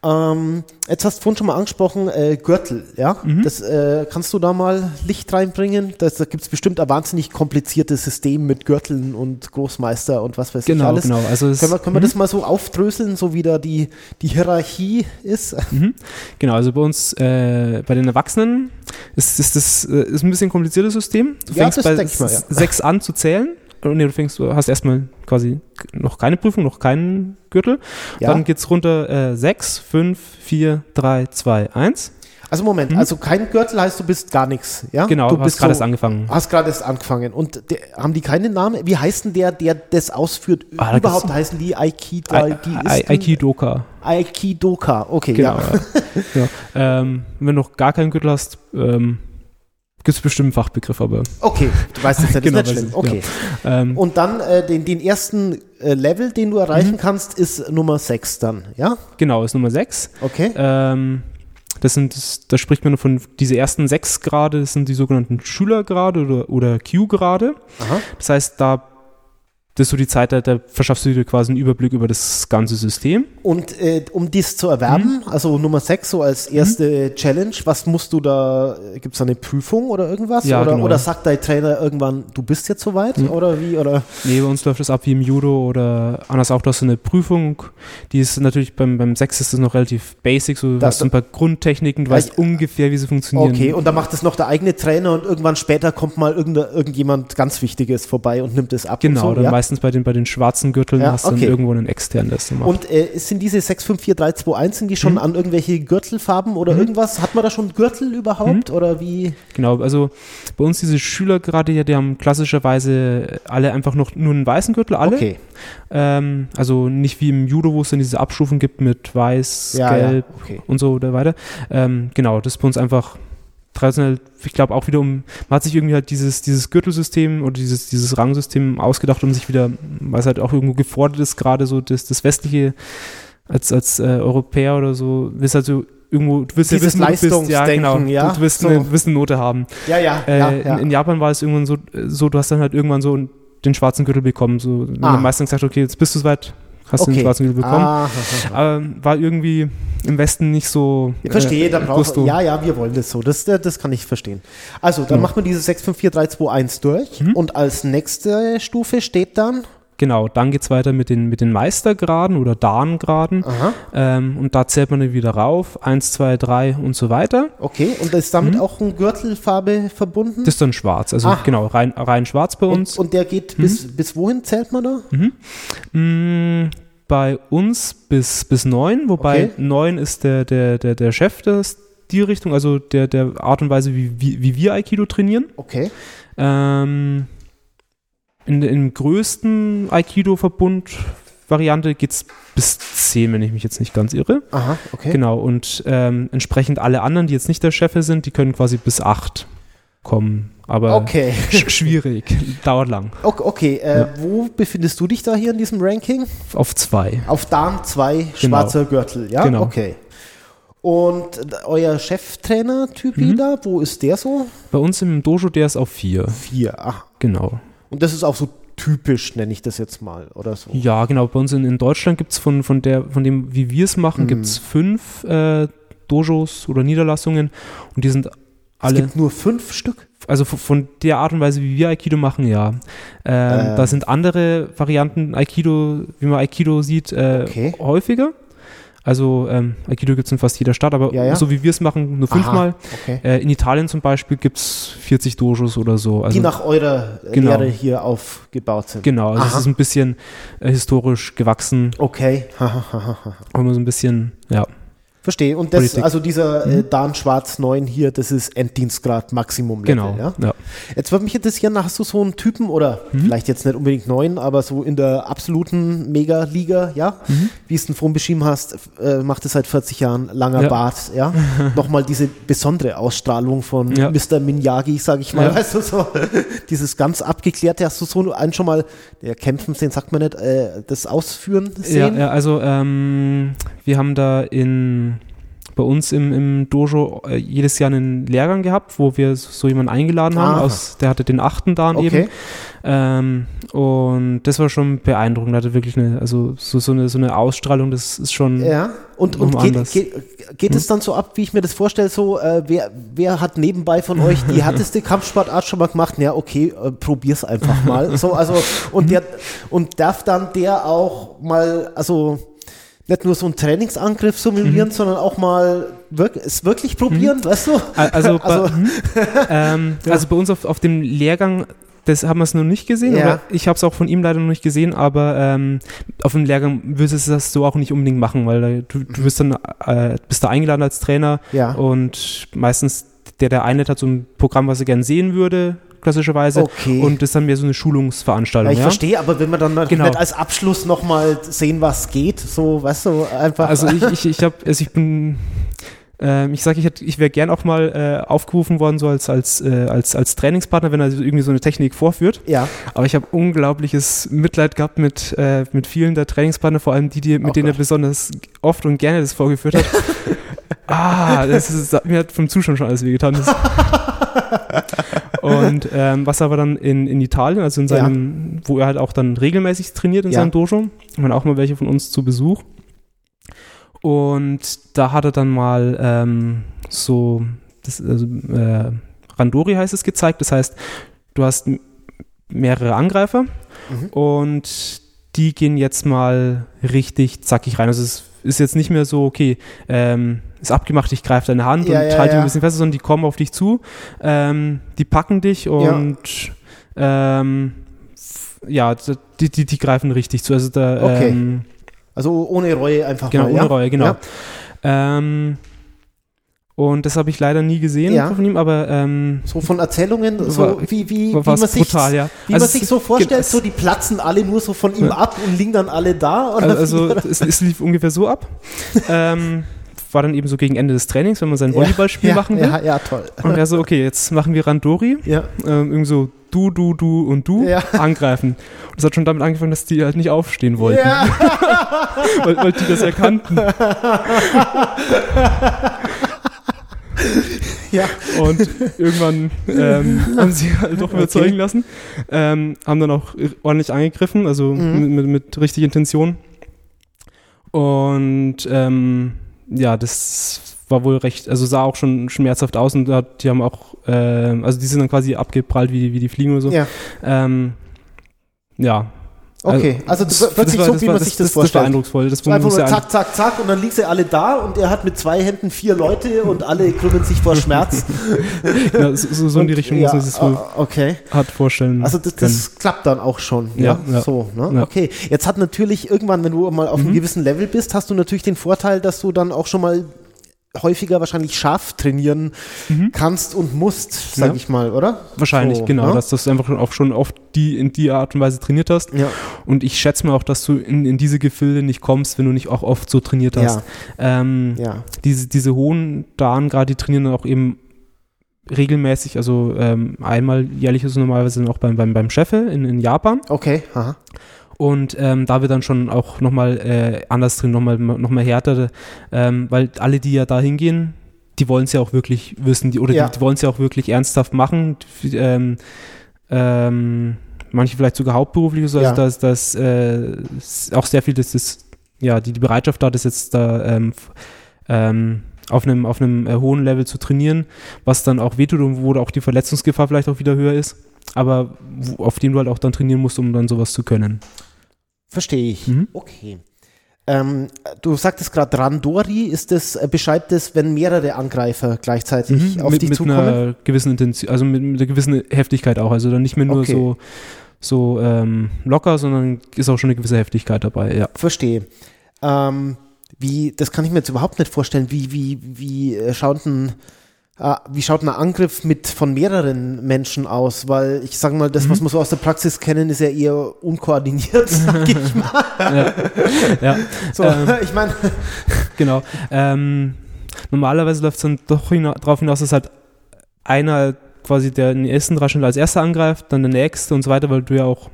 Ähm, jetzt hast du vorhin schon mal angesprochen, äh, Gürtel, ja? Mhm. Das, äh, kannst du da mal Licht reinbringen? Das, da gibt es bestimmt ein wahnsinnig kompliziertes System mit Gürteln und Großmeister und was weiß genau, ich alles. Genau, also können wir, können wir das mhm. mal so aufdröseln, so wie da die, die Hierarchie ist? Mhm. Genau, also bei uns, äh, bei den Erwachsenen ist, ist das äh, ist ein bisschen kompliziertes System. Du ja, fängst bei mal, ja. sechs an zu zählen nee, du fängst, du hast erstmal quasi noch keine Prüfung, noch keinen Gürtel. Ja. Dann geht's runter äh, 6, 5, 4, 3, 2, 1. Also Moment, mhm. also kein Gürtel heißt, du bist gar nichts, ja? Genau, du hast gerade so, erst angefangen. Hast gerade erst angefangen. Und de, haben die keinen Namen? Wie heißt denn der, der das ausführt? Ah, Überhaupt heißen die Aikido, Aikidoka. Aikidoka, okay, genau, ja. ja. Ähm, wenn du noch gar keinen Gürtel hast, ähm, Gibt es bestimmt einen Fachbegriff, aber. Okay, du weißt es ja, das genau, ist nicht schlimm. Okay. Ja. Ähm, und dann äh, den, den ersten äh, Level, den du erreichen mhm. kannst, ist Nummer 6 dann, ja? Genau, ist Nummer 6. Okay. Ähm, das sind, das, da spricht man von diese ersten sechs Grade, das sind die sogenannten Schülergrade oder, oder Q-Grade. Das heißt, da das ist so die Zeit, da, da, verschaffst du dir quasi einen Überblick über das ganze System. Und äh, um dies zu erwerben, mhm. also Nummer 6 so als erste mhm. Challenge, was musst du da, gibt es da eine Prüfung oder irgendwas? Ja, oder, genau. oder sagt dein Trainer irgendwann, du bist jetzt soweit mhm. oder wie? Oder? Nee, bei uns läuft das ab wie im Judo oder anders auch, du hast so eine Prüfung, die ist natürlich beim, beim 6 ist das noch relativ basic, so du hast ein paar Grundtechniken, du weißt ungefähr, wie sie funktionieren. Okay, und dann macht es noch der eigene Trainer und irgendwann später kommt mal irgendjemand ganz Wichtiges vorbei und nimmt es ab. Genau, so, dann ja? meist meistens bei den, bei den schwarzen Gürteln ja, hast du okay. dann irgendwo einen externen, das macht. Und äh, sind diese 654321, sind die schon mhm. an irgendwelche Gürtelfarben oder mhm. irgendwas? Hat man da schon Gürtel überhaupt mhm. oder wie? Genau, also bei uns diese Schüler gerade ja, die haben klassischerweise alle einfach noch nur einen weißen Gürtel, alle. Okay. Ähm, also nicht wie im Judo, wo es dann diese Abstufen gibt mit weiß, ja, gelb ja. Okay. und so weiter. Ähm, genau, das ist bei uns einfach traditionell, ich glaube auch wieder um, man hat sich irgendwie halt dieses, dieses Gürtelsystem oder dieses, dieses Rangsystem ausgedacht, um sich wieder, weil es halt auch irgendwo gefordert ist, gerade so das, das westliche als, als äh, Europäer oder so, ist halt so irgendwo, du willst ja wissen, du bist, ja, genau, ja? du willst so. eine gewisse Note haben. Ja, ja, äh, ja, ja. In, in, Japan war es irgendwann so, so, du hast dann halt irgendwann so den schwarzen Gürtel bekommen, so, ah. wenn meistens gesagt, okay, jetzt bist du soweit, hast okay. den schwarzen Gürtel bekommen. Ah, Aber war irgendwie im Westen nicht so. Ich verstehe, äh, da brauchst du. Ja, ja, wir wollen das so. Das, das kann ich verstehen. Also, dann ja. macht man diese 654321 durch mhm. und als nächste Stufe steht dann. Genau, dann geht es weiter mit den, mit den Meistergraden oder Dan-Graden. Ähm, und da zählt man dann wieder rauf. Eins, zwei, drei und so weiter. Okay, und ist damit mhm. auch eine Gürtelfarbe verbunden? Das ist dann schwarz, also Ach. genau, rein, rein schwarz bei uns. Und, und der geht mhm. bis, bis wohin zählt man da? Mhm. Mm, bei uns bis, bis neun, wobei okay. neun ist der, der, der, der Chef des die Richtung, also der, der Art und Weise, wie, wie, wie wir Aikido trainieren. Okay. Ähm, in, Im größten Aikido-Verbund Variante geht es bis 10, wenn ich mich jetzt nicht ganz irre. Aha, okay. Genau, und ähm, entsprechend alle anderen, die jetzt nicht der Chef sind, die können quasi bis 8 kommen. Aber okay. sch schwierig, dauert lang. Okay, okay. Äh, ja. wo befindest du dich da hier in diesem Ranking? Auf 2. Auf Dan 2, genau. schwarzer Gürtel, ja? Genau. Okay. Und euer Cheftrainer-Typ mhm. da, wo ist der so? Bei uns im Dojo, der ist auf 4. 4, ach. Genau. Und das ist auch so typisch, nenne ich das jetzt mal, oder so. Ja, genau. Bei uns in, in Deutschland gibt es von, von, von dem, wie wir es machen, mhm. gibt es fünf äh, Dojos oder Niederlassungen und die sind alle. Es gibt nur fünf Stück? Also von der Art und Weise, wie wir Aikido machen, ja. Ähm, ähm. Da sind andere Varianten Aikido, wie man Aikido sieht, äh, okay. häufiger. Also ähm, Aikido gibt es in fast jeder Stadt, aber ja, ja. so wie wir es machen, nur fünfmal. Okay. Äh, in Italien zum Beispiel gibt es 40 Dojos oder so. Also, die nach eurer genau. Lehre hier aufgebaut sind. Genau, also es ist ein bisschen äh, historisch gewachsen. Okay. Aber so ein bisschen, ja. Verstehe. Und das, Politik. also dieser äh, mhm. Dan Schwarz 9 hier, das ist Enddienstgrad Maximum. Genau. Ja? ja. Jetzt würde mich interessieren, hast du so einen Typen oder mhm. vielleicht jetzt nicht unbedingt 9, aber so in der absoluten Mega-Liga, ja? Mhm. Wie es du vorhin beschrieben hast, äh, macht es seit 40 Jahren langer ja. Bart, ja? Nochmal diese besondere Ausstrahlung von ja. Mr. Minyagi, sage ich mal. Ja. Weißt du, so dieses ganz abgeklärte, hast du so einen schon mal, der kämpfen sehen, sagt man nicht, äh, das Ausführen sehen? Ja, ja also ähm, wir haben da in bei uns im, im Dojo äh, jedes Jahr einen Lehrgang gehabt, wo wir so jemanden eingeladen haben. Aus, der hatte den achten Dan okay. eben. Ähm, und das war schon beeindruckend. Hatte wirklich eine, also so, so, eine, so eine Ausstrahlung, das ist schon. Ja, und, und geht, geht, geht hm? es dann so ab, wie ich mir das vorstelle, so, äh, wer, wer hat nebenbei von euch die härteste Kampfsportart schon mal gemacht? Ja, okay, äh, probier's einfach mal. so, also, und mhm. der, und darf dann der auch mal, also, nicht nur so einen Trainingsangriff simulieren, mhm. sondern auch mal wirk es wirklich probieren, mhm. weißt du? Also, also, bei, mhm. ähm, ja. also bei uns auf, auf dem Lehrgang das haben wir es noch nicht gesehen. Ja. ich habe es auch von ihm leider noch nicht gesehen, aber ähm, auf dem Lehrgang würdest du das so auch nicht unbedingt machen, weil du, du wirst dann äh, bist da eingeladen als Trainer ja. und meistens der der eine hat so ein Programm, was er gerne sehen würde klassischerweise. Okay. Und das ist dann mehr so eine Schulungsveranstaltung. Ja, ich ja? verstehe, aber wenn wir dann genau. nicht als Abschluss nochmal sehen, was geht, so, weißt du, einfach. Also ich, ich, ich habe, also ich bin ähm, ich sage, ich, ich wäre gern auch mal äh, aufgerufen worden, so als, als, äh, als, als Trainingspartner, wenn er irgendwie so eine Technik vorführt. Ja. Aber ich habe unglaubliches Mitleid gehabt mit, äh, mit vielen der Trainingspartner, vor allem die, die mit oh denen Gott. er besonders oft und gerne das vorgeführt hat. ah, das, ist, mir hat vom Zuschauen schon alles wehgetan. und ähm, was aber dann in, in Italien, also in seinem, ja. wo er halt auch dann regelmäßig trainiert in ja. seinem Dojo, waren auch mal welche von uns zu Besuch. Und da hat er dann mal ähm, so, das, also, äh, Randori heißt es gezeigt. Das heißt, du hast mehrere Angreifer mhm. und die gehen jetzt mal richtig zackig rein. Also es ist jetzt nicht mehr so, okay, ähm, ist abgemacht, ich greife deine Hand ja, und ja, halte ja. ein bisschen fester, sondern die kommen auf dich zu, ähm, die packen dich und ja, ähm, ja die, die, die greifen richtig zu. Also da, okay. Ähm, also ohne Reue einfach genau, mal. Ohne Reue, genau. Ähm, und das habe ich leider nie gesehen ja. von ihm, aber ähm, so von Erzählungen, so wie, wie, wie man sich brutal, ja. wie also man sich so vorstellt, so die platzen alle nur so von ihm ja. ab und liegen dann alle da. Also, also es, es, lief ungefähr so ab. ähm, war dann eben so gegen Ende des Trainings, wenn man sein Volleyballspiel machen will. Ja, ja, toll. Und er so, okay, jetzt machen wir Randori. Ja. Ähm, irgendwie so du, du, du und du ja. angreifen. Und es hat schon damit angefangen, dass die halt nicht aufstehen wollten. Ja. weil, weil die das erkannten. Ja. Und irgendwann ähm, haben sie halt doch überzeugen okay. lassen. Ähm, haben dann auch ordentlich angegriffen, also mhm. mit, mit, mit richtig Intention. Und ähm, ja, das war wohl recht, also sah auch schon schmerzhaft aus und die haben auch, äh, also die sind dann quasi abgeprallt wie, wie die Fliegen oder so. Ja. Ähm, ja, Okay, also, also wirklich so, wie man sich das, das vorstellt. Das war eindrucksvoll. Das so einfach nur zack, zack, zack und dann liegen sie alle da und er hat mit zwei Händen vier Leute und alle krümmen sich vor Schmerz. ja, so, so in die Richtung ja, muss man sich das okay. hart vorstellen. Also das, das klappt dann auch schon. Ja, ja. so. Ne? Okay, jetzt hat natürlich irgendwann, wenn du mal auf mhm. einem gewissen Level bist, hast du natürlich den Vorteil, dass du dann auch schon mal häufiger wahrscheinlich scharf trainieren mhm. kannst und musst, sag ja. ich mal, oder? Wahrscheinlich, so, genau, ne? dass du einfach auch schon oft die in die Art und Weise trainiert hast. Ja. Und ich schätze mal auch, dass du in, in diese Gefilde nicht kommst, wenn du nicht auch oft so trainiert hast. Ja. Ähm, ja. Diese, diese hohen Daten gerade, die trainieren dann auch eben regelmäßig, also ähm, einmal jährlich ist es normalerweise auch beim, beim, beim Chefe in, in Japan. Okay, aha. Und ähm, da wird dann schon auch nochmal äh, anders drin, nochmal noch mal härter, ähm, weil alle, die ja da hingehen, die wollen es ja auch wirklich wissen, die, oder ja. die, die wollen es ja auch wirklich ernsthaft machen. Ähm, ähm, manche vielleicht sogar hauptberuflich, also ja. dass das äh, auch sehr viel, das ist, ja, die, die Bereitschaft da, das jetzt da ähm, ähm, auf einem, auf einem äh, hohen Level zu trainieren, was dann auch wehtut und wo auch die Verletzungsgefahr vielleicht auch wieder höher ist, aber wo, auf dem du halt auch dann trainieren musst, um dann sowas zu können. Verstehe ich. Mhm. Okay. Ähm, du sagtest gerade Randori, ist das, äh, beschreibt das, wenn mehrere Angreifer gleichzeitig mhm, auf mit, dich mit zukommen? Mit einer gewissen Intention, also mit, mit, einer gewissen Heftigkeit auch. Also dann nicht mehr nur okay. so, so ähm, locker, sondern ist auch schon eine gewisse Heftigkeit dabei, ja. Verstehe. Ähm, wie, das kann ich mir jetzt überhaupt nicht vorstellen, wie, wie, wie äh, schaut ein, wie schaut ein Angriff mit von mehreren Menschen aus? Weil ich sage mal, das, mhm. was wir so aus der Praxis kennen, ist ja eher unkoordiniert, sag ich mal. ja. ja. So, ähm, ich meine. Genau. Ähm, normalerweise läuft es dann doch hina darauf hinaus, dass halt einer quasi der in den ersten drei Stunden als erster angreift, dann der nächste und so weiter, weil du ja auch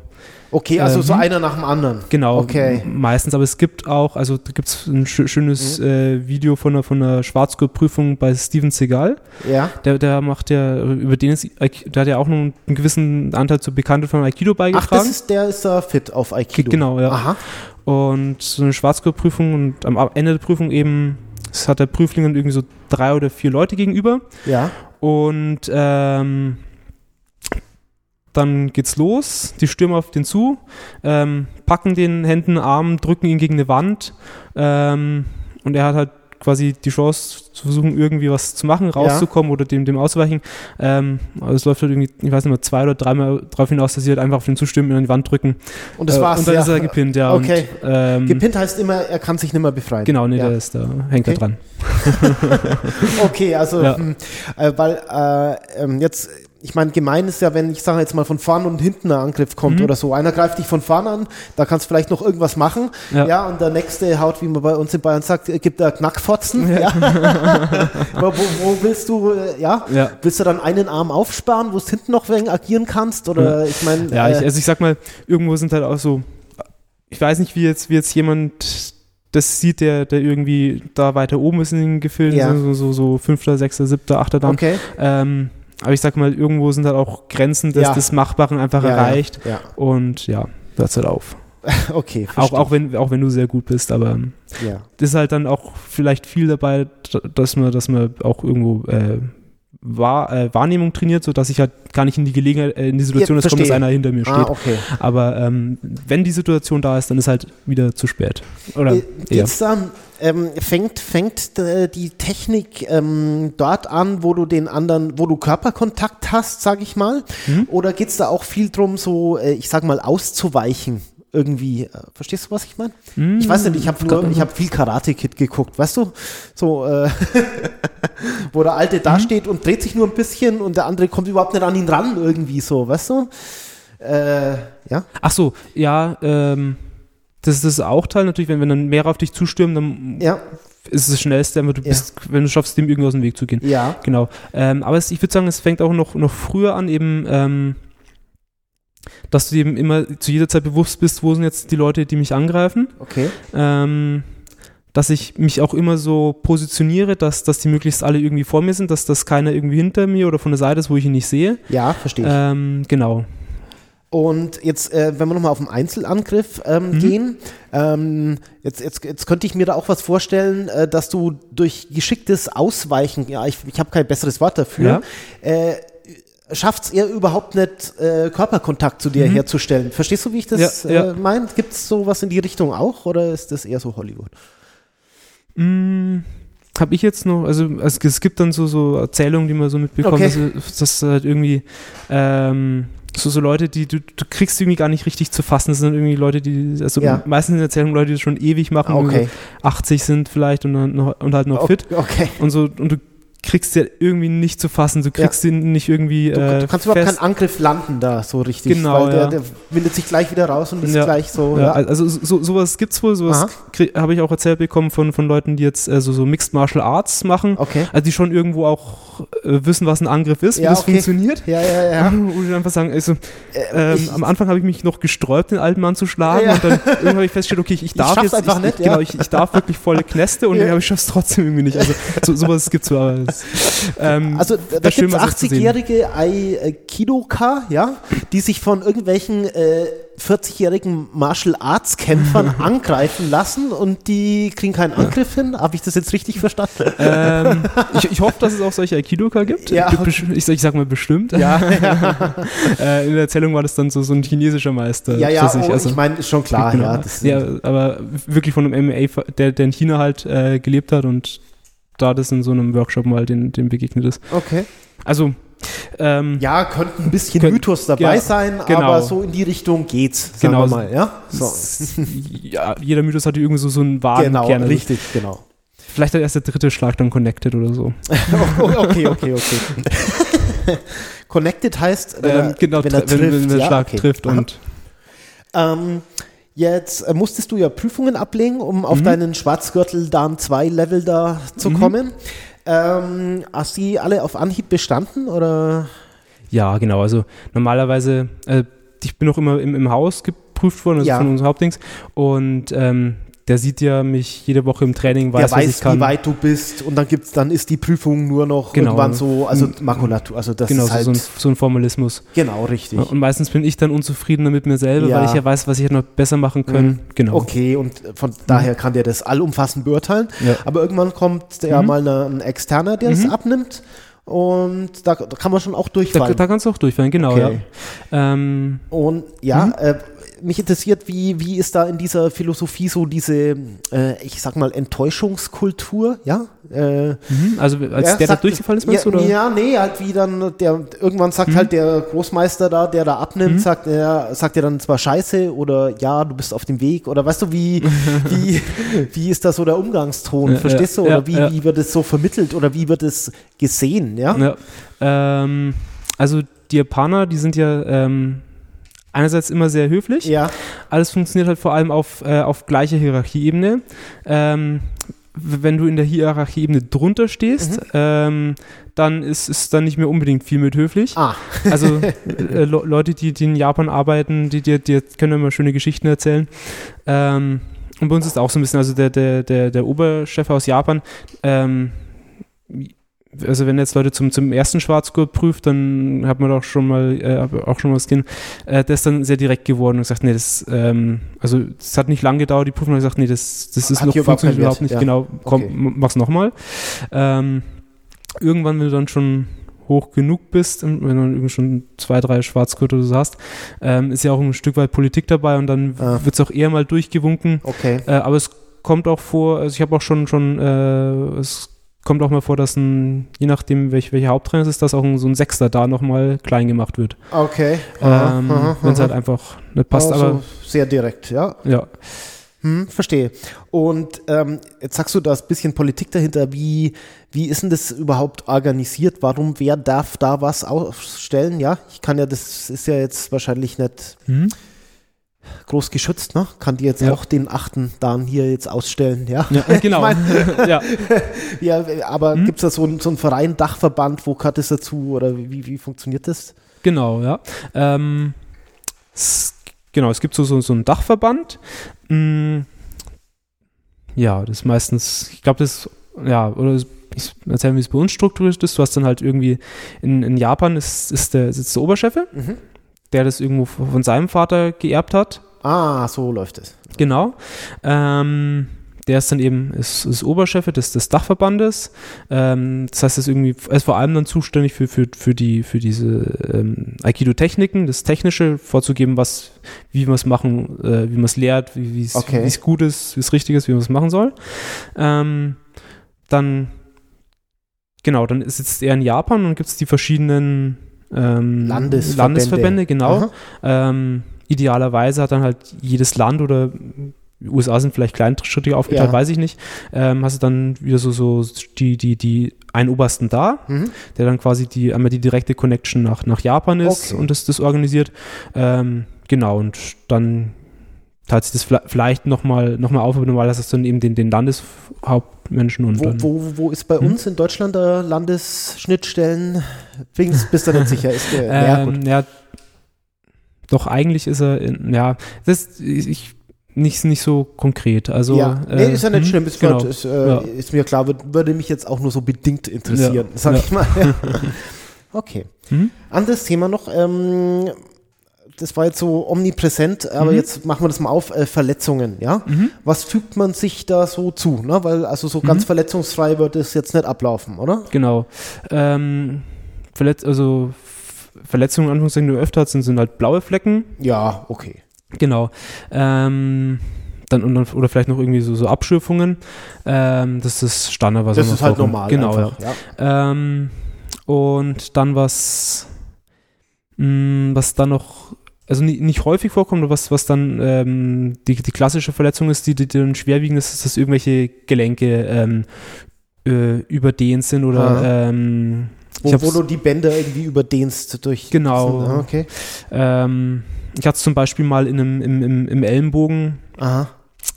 Okay, also ähm, so einer nach dem anderen. Genau, okay. meistens. Aber es gibt auch, also da gibt es ein schönes mhm. äh, Video von einer, von einer Schwarzgurt-Prüfung bei Steven Seagal. Ja. Der, der macht ja, über den ist, der hat ja auch noch einen gewissen Anteil zur Bekanntheit von Aikido beigetragen. Ach, das ist, der ist uh, fit auf Aikido. Genau, ja. Aha. Und so eine Schwarzgurt-Prüfung und am Ende der Prüfung eben, hat der Prüfling dann irgendwie so drei oder vier Leute gegenüber. Ja. Und ähm, dann geht's los, die stürmen auf den zu, ähm, packen den Händen, Arm, drücken ihn gegen eine Wand ähm, und er hat halt quasi die Chance zu versuchen, irgendwie was zu machen, rauszukommen ja. oder dem, dem auszuweichen. Ähm, also es läuft halt irgendwie, ich weiß nicht mehr, zwei oder dreimal darauf hinaus, dass sie halt einfach auf den zustimmen und an die Wand drücken. Und das äh, war's. Und dann ja. ist er gepinnt, ja. Okay. Und, ähm, gepinnt heißt immer, er kann sich nicht mehr befreien. Genau, nee, ja. der ist da, hängt okay. da dran. okay, also, ja. Hm, äh, weil äh, ähm, jetzt ich meine, gemein ist ja, wenn ich sage jetzt mal von vorn und hinten ein Angriff kommt mhm. oder so. Einer greift dich von vorn an, da kannst du vielleicht noch irgendwas machen. Ja. ja. und der nächste haut, wie man bei uns in Bayern sagt, gibt da Knackfotzen. Ja. ja. wo, wo, willst du, äh, ja? ja? Willst du dann einen Arm aufsparen, wo du hinten noch wegen agieren kannst? Oder ich meine. Ja, äh, ich, also ich sag mal, irgendwo sind halt auch so, ich weiß nicht, wie jetzt, wie jetzt jemand das sieht, der, der irgendwie da weiter oben ist in den Gefilden, ja. so, so, so fünfter, sechster, siebter, achter dann. Okay. Ähm, aber ich sag mal, irgendwo sind halt auch Grenzen des, ja. des Machbaren einfach ja, erreicht. Ja. Und ja, hört halt auf. Okay, auch, auch, wenn, auch wenn du sehr gut bist, aber ja. ist halt dann auch vielleicht viel dabei, dass man, dass man auch irgendwo äh, Wahr, äh, Wahrnehmung trainiert, sodass ich halt gar nicht in die Gelegenheit, äh, in die Situation ja, komme, dass einer hinter mir ah, steht. Ah, okay. Aber ähm, wenn die Situation da ist, dann ist halt wieder zu spät. Oder äh, geht's dann, ähm, fängt, fängt äh, die Technik ähm, dort an, wo du den anderen, wo du Körperkontakt hast, sag ich mal? Mhm. Oder geht es da auch viel drum, so, äh, ich sag mal, auszuweichen? Irgendwie. Äh, verstehst du, was ich meine? Mm, ich weiß nicht, ich habe ich habe viel Karate Kid geguckt, weißt du? So, äh, wo der Alte da mhm. steht und dreht sich nur ein bisschen und der andere kommt überhaupt nicht an ihn ran, irgendwie so, weißt du? Äh, ja. Ach so, ja, ähm, das, das ist auch Teil natürlich, wenn, wenn dann mehr auf dich zustürmen, dann ja. ist es das Schnellste, wenn du, bist, ja. wenn du schaffst, dem irgendwie aus dem Weg zu gehen. Ja. Genau. Ähm, aber es, ich würde sagen, es fängt auch noch, noch früher an, eben ähm, dass du eben immer zu jeder Zeit bewusst bist, wo sind jetzt die Leute, die mich angreifen. Okay. Ähm, dass ich mich auch immer so positioniere, dass, dass die möglichst alle irgendwie vor mir sind, dass das keiner irgendwie hinter mir oder von der Seite ist, wo ich ihn nicht sehe. Ja, verstehe ich. Ähm, genau. Und jetzt, äh, wenn wir nochmal auf den Einzelangriff ähm, mhm. gehen, ähm, jetzt, jetzt, jetzt könnte ich mir da auch was vorstellen, äh, dass du durch geschicktes Ausweichen, ja, ich, ich habe kein besseres Wort dafür, ja. äh, schafft es ihr überhaupt nicht, äh, Körperkontakt zu dir mhm. herzustellen. Verstehst du, wie ich das ja, ja. äh, meine? Gibt es sowas in die Richtung auch oder ist das eher so Hollywood? Mm, habe ich jetzt noch, also, also, es gibt dann so, so Erzählungen, die man so mitbekommt, okay. dass, dass halt irgendwie ähm, so, so Leute, die du, du kriegst irgendwie gar nicht richtig zu fassen. Das sind irgendwie Leute, die, also ja. meistens in Erzählungen Leute, die schon ewig machen, okay. so 80 sind vielleicht und, noch, und halt noch fit. Okay. Und so, und du kriegst du irgendwie nicht zu fassen. Du kriegst ja. ihn nicht irgendwie. Du, äh, du kannst überhaupt keinen Angriff landen da so richtig. Genau. Weil der, der windet sich gleich wieder raus und ist ja. gleich so. Ja, also so, sowas gibt es wohl. Sowas habe ich auch erzählt bekommen von, von Leuten, die jetzt also so Mixed Martial Arts machen. Okay. Also die schon irgendwo auch äh, wissen, was ein Angriff ist, wie das okay. funktioniert. Ja, ja, ja. Und einfach sagen, also, äh, ähm, am Anfang habe ich mich noch gesträubt, den alten Mann zu schlagen. Und dann irgendwann habe ich festgestellt, okay, ich, ich darf ich jetzt. einfach ich, nicht, Genau, ich, ich darf wirklich volle Knäste und ja. ich schaffe es trotzdem irgendwie nicht. Also so, sowas gibt es aber. Das, äh, ähm, also da, da gibt es 80-jährige Aikidoka, ja, die sich von irgendwelchen äh, 40-jährigen Martial Arts Kämpfern angreifen lassen und die kriegen keinen Angriff hin. Habe ich das jetzt richtig verstanden? Ähm, ich, ich, hoffe, dass es auch solche Aikidoka gibt. Ja. Ich, ich sag mal bestimmt. Ja, äh, in der Erzählung war das dann so, so ein chinesischer Meister. Ja, ja, oh, also, ich meine, schon klar. Genau. Ja, ja, aber wirklich von einem MMA, der, der in China halt äh, gelebt hat und da das in so einem Workshop mal den, den begegnet ist. Okay. Also Ähm, ja, könnte ein bisschen könnt, Mythos dabei ja, sein, genau. aber so in die Richtung geht's, sagen genau. wir mal. Ja? So. ja, jeder Mythos hat irgendwie so, so einen wahren Genau, Kern. richtig, genau. Vielleicht der erste dritte Schlag dann Connected oder so. okay, okay, okay. connected heißt, äh, genau, wenn er trifft. Wenn, wenn der ja, Schlag okay. trifft und. Ähm, Jetzt äh, musstest du ja Prüfungen ablegen, um auf mhm. deinen Schwarzgürtel Dan 2 Level da zu mhm. kommen. Ähm, hast du die alle auf Anhieb bestanden oder? Ja, genau. Also normalerweise, äh, ich bin auch immer im, im Haus geprüft worden, also ja. von unserem Hauptdings. Und ähm, der sieht ja mich jede Woche im Training, weiß, der weiß, wie weit du bist und dann gibt's, dann ist die Prüfung nur noch genau. irgendwann so, also Makulatur, also das genau, ist halt so, ein, so ein Formalismus. Genau, richtig. Und meistens bin ich dann unzufriedener mit mir selber, ja. weil ich ja weiß, was ich noch besser machen können. Mhm. Genau. Okay, und von mhm. daher kann der das allumfassend beurteilen. Ja. Aber irgendwann kommt ja mhm. mal ein Externer, der das mhm. abnimmt. Und da, da, kann man schon auch durchfallen. Da, da kannst du auch durchfallen, genau. Okay. Ja. Ähm, und ja, mhm. äh, mich interessiert, wie, wie ist da in dieser Philosophie so diese, äh, ich sag mal, Enttäuschungskultur, ja? Äh, mhm, also als der, der sagt, da durchgefallen ist, meinst ja, du? Oder? Ja, nee, halt wie dann, der, irgendwann sagt mhm. halt der Großmeister da, der da abnimmt, mhm. sagt er, sagt er dann zwar Scheiße oder ja, du bist auf dem Weg oder weißt du, wie, wie, wie ist da so der Umgangston, ja, verstehst ja, du? Oder wie, wie wird es so vermittelt oder wie wird es gesehen, ja? ja ähm, also die Japaner, die sind ja ähm, einerseits immer sehr höflich. Ja. Alles funktioniert halt vor allem auf, äh, auf gleicher Hierarchieebene. Ähm, wenn du in der Hierarchieebene drunter stehst, mhm. ähm, dann ist es dann nicht mehr unbedingt viel mit höflich. Ah. also äh, Leute, die, die, in Japan arbeiten, die, die, die können immer schöne Geschichten erzählen. Ähm, und bei uns ist auch so ein bisschen, also der, der, der, der Oberchef aus Japan, ähm, also wenn jetzt Leute zum, zum ersten Schwarzgurt prüft, dann hat man doch schon mal äh, auch schon mal das Kind, äh, der ist dann sehr direkt geworden und gesagt, nee, das, ähm, also es hat nicht lange gedauert, die Prüfung hat gesagt, nee, das, das ist hat noch funktioniert überhaupt nicht, ja. genau, komm, okay. mach's nochmal. Ähm, irgendwann, wenn du dann schon hoch genug bist, wenn du irgendwie schon zwei, drei Schwarzgurte oder so hast, ähm, ist ja auch ein Stück weit Politik dabei und dann ah. wird es auch eher mal durchgewunken. Okay. Äh, aber es kommt auch vor, also ich habe auch schon schon äh, es kommt auch mal vor, dass ein, je nachdem, welch, welcher Haupttrainer es ist, dass auch ein, so ein Sechster da nochmal klein gemacht wird. Okay. Ähm, Wenn es halt einfach nicht passt. Also aber sehr direkt, ja. Ja. Hm, verstehe. Und ähm, jetzt sagst du, da ist ein bisschen Politik dahinter. Wie, wie ist denn das überhaupt organisiert? Warum, wer darf da was ausstellen? Ja, ich kann ja, das ist ja jetzt wahrscheinlich nicht. Hm groß geschützt, ne? Kann die jetzt ja. auch den achten Dan hier jetzt ausstellen, ja? ja genau. mein, ja. ja, aber hm? gibt es da so, ein, so einen Verein, Dachverband, wo gehört das dazu oder wie, wie funktioniert das? Genau, ja. Ähm, es, genau, es gibt so, so, so einen Dachverband. Hm, ja, das ist meistens, ich glaube, das, ja, oder ich erzähle, wie es bei uns strukturiert ist. Du hast dann halt irgendwie in, in Japan ist, ist der, sitzt der Oberchef. Mhm der das irgendwo von seinem Vater geerbt hat. Ah, so läuft es. Genau. Ähm, der ist dann eben ist, ist Oberchef des, des Dachverbandes. Ähm, das heißt, er ist irgendwie er ist vor allem dann zuständig für, für, für, die, für diese ähm, Aikido-Techniken, das Technische vorzugeben, was, wie man es machen, äh, wie man es lehrt, wie es okay. gut ist, wie es richtig ist, wie man es machen soll. Ähm, dann genau, dann sitzt er in Japan und gibt es die verschiedenen ähm, Landesverbände. Landesverbände, genau. Ähm, idealerweise hat dann halt jedes Land oder die USA sind vielleicht kleinschrittig aufgeteilt, ja. weiß ich nicht. Ähm, hast du dann wieder so, so die, die, die einen Obersten da, mhm. der dann quasi die, einmal die direkte Connection nach, nach Japan ist okay. und das, das organisiert. Ähm, genau, und dann teilt sich das vielleicht nochmal noch mal auf, normalerweise hast du dann eben den, den Landeshauptmenschen und wo, wo, wo ist bei hm? uns in Deutschland der Landesschnittstellen? Bist, bist du nicht sicher? Ist der, ähm, ja, doch eigentlich ist er, in, ja, das, ich, nicht, nicht so konkret. Also, ja, nee, äh, ist ja nicht hm, schlimm. Ist, genau. ist, äh, ja. ist, mir klar, würde mich jetzt auch nur so bedingt interessieren, ja. sag ja. ich mal. okay. Mhm. Anderes Thema noch. Ähm, das war jetzt so omnipräsent, aber mhm. jetzt machen wir das mal auf, äh, Verletzungen, ja? Mhm. Was fügt man sich da so zu, ne? Weil also so ganz mhm. verletzungsfrei wird es jetzt nicht ablaufen, oder? Genau. Ähm, Verletz also Verletzungen, Anführungszeichen, die du öfter hast, sind, sind halt blaue Flecken. Ja, okay. Genau. Ähm, dann, dann, oder vielleicht noch irgendwie so, so Abschürfungen. Ähm, das ist Standard, was Das ist halt normal. Genau, einfach, ja. ja. Ähm, Und dann was, mh, mm, was dann noch, also nie, nicht häufig vorkommt, was, was dann ähm, die, die klassische Verletzung ist, die, die dann schwerwiegend ist, ist, dass irgendwelche Gelenke ähm, äh, überdehnt sind oder ähm, wo, wo du die Bänder irgendwie überdehnst durch. Genau. Diesen, okay. Ähm, ich hatte es zum Beispiel mal in einem, im, im, im Ellenbogen, Aha.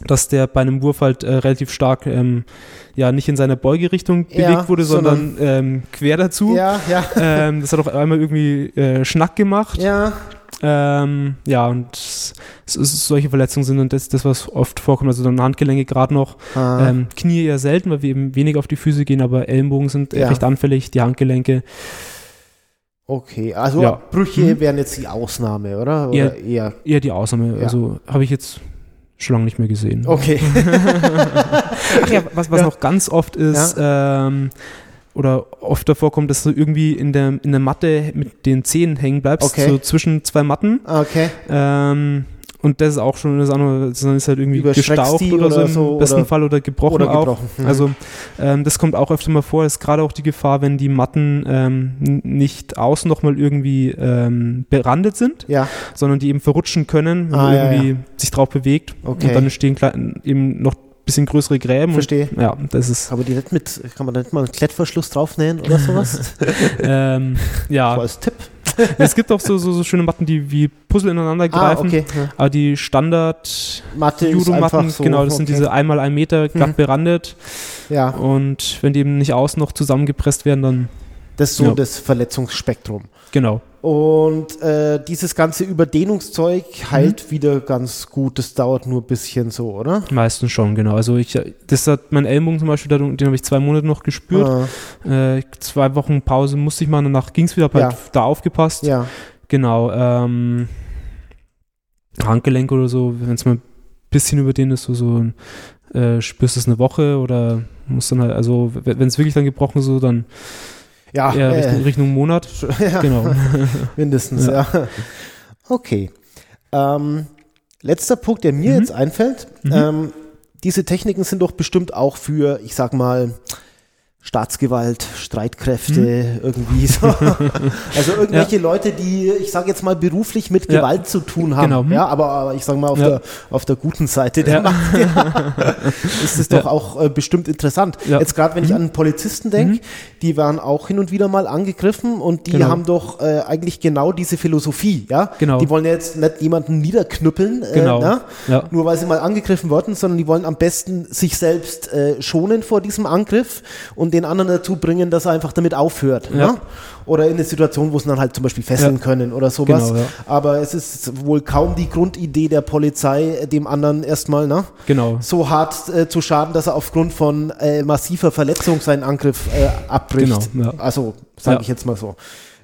dass der bei einem Wurf halt äh, relativ stark ähm, ja nicht in seiner Beugerichtung Ja, bewegt wurde, sondern, sondern- ähm, quer dazu. Ja, ja. Ähm, das hat auch einmal irgendwie äh, Schnack gemacht. Ja. Ähm, ja, und s- s- solche Verletzungen sind dann das, das, was oft vorkommt. Also dann Handgelenke gerade noch. Ah. Ähm, Knie eher selten, weil wir eben weniger auf die Füße gehen, aber Ellenbogen sind Ja. recht anfällig, die Handgelenke. Okay, also Ja. Brüche Mhm. wären jetzt die Ausnahme, oder? Oder Ja. eher. Eher die Ausnahme. Ja. Also habe ich jetzt schon lange nicht mehr gesehen. Okay. Ach ja, was, was noch ganz oft ist, ähm, oder oft davor kommt, dass du irgendwie in der, in der Matte mit den Zehen hängen bleibst, Okay. so zwischen zwei Matten. Okay. Ähm, und das ist auch schon das andere, das ist halt irgendwie gestaucht die oder so oder im so, besten oder- Fall oder gebrochen Oder auch. gebrochen. Mhm. Also ähm, das kommt auch öfter mal vor, ist gerade auch die Gefahr, wenn die Matten ähm, nicht außen nochmal irgendwie ähm, berandet sind, Ja, sondern die eben verrutschen können, wenn Ah, man ja, irgendwie sich drauf bewegt Okay. und dann entstehen eben noch bisschen größere Gräben. verstehe. Und, ja, das ist Aber die nicht mit, kann man da nicht mal einen Klettverschluss draufnähen oder sowas? ähm, So ja. als Tipp. Es gibt auch so, so, so schöne Matten, die wie Puzzle ineinander Ah, greifen. okay. Ja. Aber die Standard Judo-Matten, so. genau, das sind okay. diese einmal ein Meter glatt Mhm. berandet. Ja, Und wenn die eben nicht außen noch zusammengepresst werden, dann das ist so Ja. das Verletzungsspektrum. genau. Und äh, dieses ganze Überdehnungszeug Mhm. heilt wieder ganz gut. Das dauert nur ein bisschen so, oder? Meistens schon, genau. Also ich, das hat mein Ellenbogen zum Beispiel, den habe ich zwei Monate noch gespürt. Ah, Äh, zwei Wochen Pause musste ich machen, danach ging es wieder, habe Ja. halt da aufgepasst. ja, Genau. Ähm, Handgelenk oder so, wenn es mal ein bisschen überdehnt ist, so, so äh, spürst du es eine Woche oder muss dann halt, also wenn es wirklich dann gebrochen ist, so, dann ja, eher Richtung, äh, Richtung Monat. ja Genau. mindestens, ja. Okay. Ähm, letzter Punkt, der mir Mhm. jetzt einfällt. Mhm. Ähm, diese Techniken sind doch bestimmt auch für, ich sag mal, Staatsgewalt, Streitkräfte, irgendwie so. also irgendwelche Leute, die, ich sage jetzt mal, beruflich mit Ja. Gewalt zu tun haben. Genau. Hm. Ja, aber, aber ich sage mal, auf, Ja. der, auf der guten Seite der Ja. Macht ja, ist es doch auch äh, bestimmt interessant. Ja. Jetzt gerade, wenn ich Mhm. an Polizisten denke, Mhm. die waren auch hin und wieder mal angegriffen und die Genau. haben doch äh, eigentlich genau diese Philosophie, ja? Genau. Die wollen ja jetzt nicht jemanden niederknüppeln, äh, Genau. ne? Ja. nur weil sie mal angegriffen wurden, sondern die wollen am besten sich selbst äh, schonen vor diesem Angriff und den anderen dazu bringen, dass er einfach damit aufhört. Ja. Ne? Oder in eine Situation, wo sie dann halt zum Beispiel fesseln Ja. können oder sowas. Genau, ja. Aber es ist wohl kaum die Grundidee der Polizei, äh, dem anderen erstmal ne, Genau. so hart äh, zu schaden, dass er aufgrund von äh, massiver Verletzung seinen Angriff äh, abbricht. Genau. Also, sage ich jetzt mal so.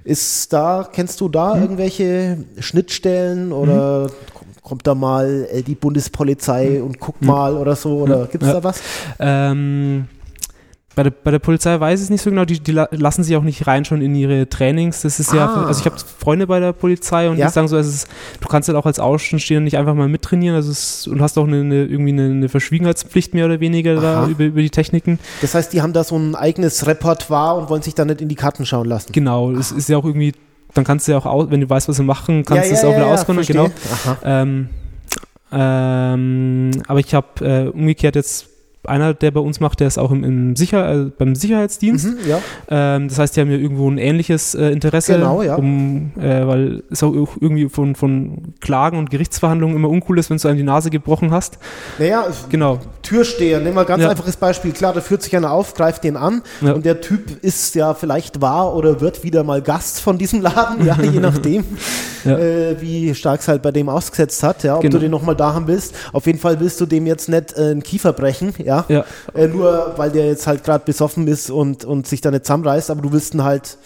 Ist da, kennst du da Hm. irgendwelche Schnittstellen oder kommt- kommt da mal äh, die Bundespolizei und guckt mal oder so? Oder Hm. gibt es da was? Ähm, bei, der, bei der Polizei weiß ich es nicht so genau, die, die la- lassen sich auch nicht rein schon in ihre Trainings. Das ist ja, Ah. also ich habe Freunde bei der Polizei und Ja. die sagen so, es ist, du kannst halt auch als Außenstehender nicht einfach mal mittrainieren also es, und hast auch eine, eine, irgendwie eine, eine Verschwiegenheitspflicht mehr oder weniger da über, über die Techniken. Das heißt, die haben da so ein eigenes Repertoire und wollen sich da nicht in die Karten schauen lassen. Genau, es ist ja auch irgendwie, dann kannst du ja auch, au- wenn du weißt, was sie machen, kannst du es auch wieder ausgründen. Genau. Ähm, ähm, aber ich habe äh, umgekehrt jetzt einer, der bei uns macht, der ist auch im, im Sicher äh, beim Sicherheitsdienst. Mhm, ja. Ähm, das heißt, die haben ja irgendwo ein ähnliches äh, Interesse, Genau, ja. um, äh, weil es auch irgendwie von, von Klagen und Gerichtsverhandlungen immer uncool ist, wenn du einem die Nase gebrochen hast. Naja, Genau. Türsteher, nehmen wir ein ganz Ja. einfaches Beispiel. Klar, da führt sich einer auf, greift den an und der Typ ist ja vielleicht wahr oder wird wieder mal Gast von diesem Laden, ja, je nachdem, äh, wie stark es halt bei dem ausgesetzt hat, ja, ob Genau. du den nochmal da haben willst. Auf jeden Fall willst du dem jetzt nicht äh, einen Kiefer brechen, ja, Ja, äh, nur weil der jetzt halt gerade besoffen ist und, und sich da nicht zusammenreißt, aber du willst ihn halt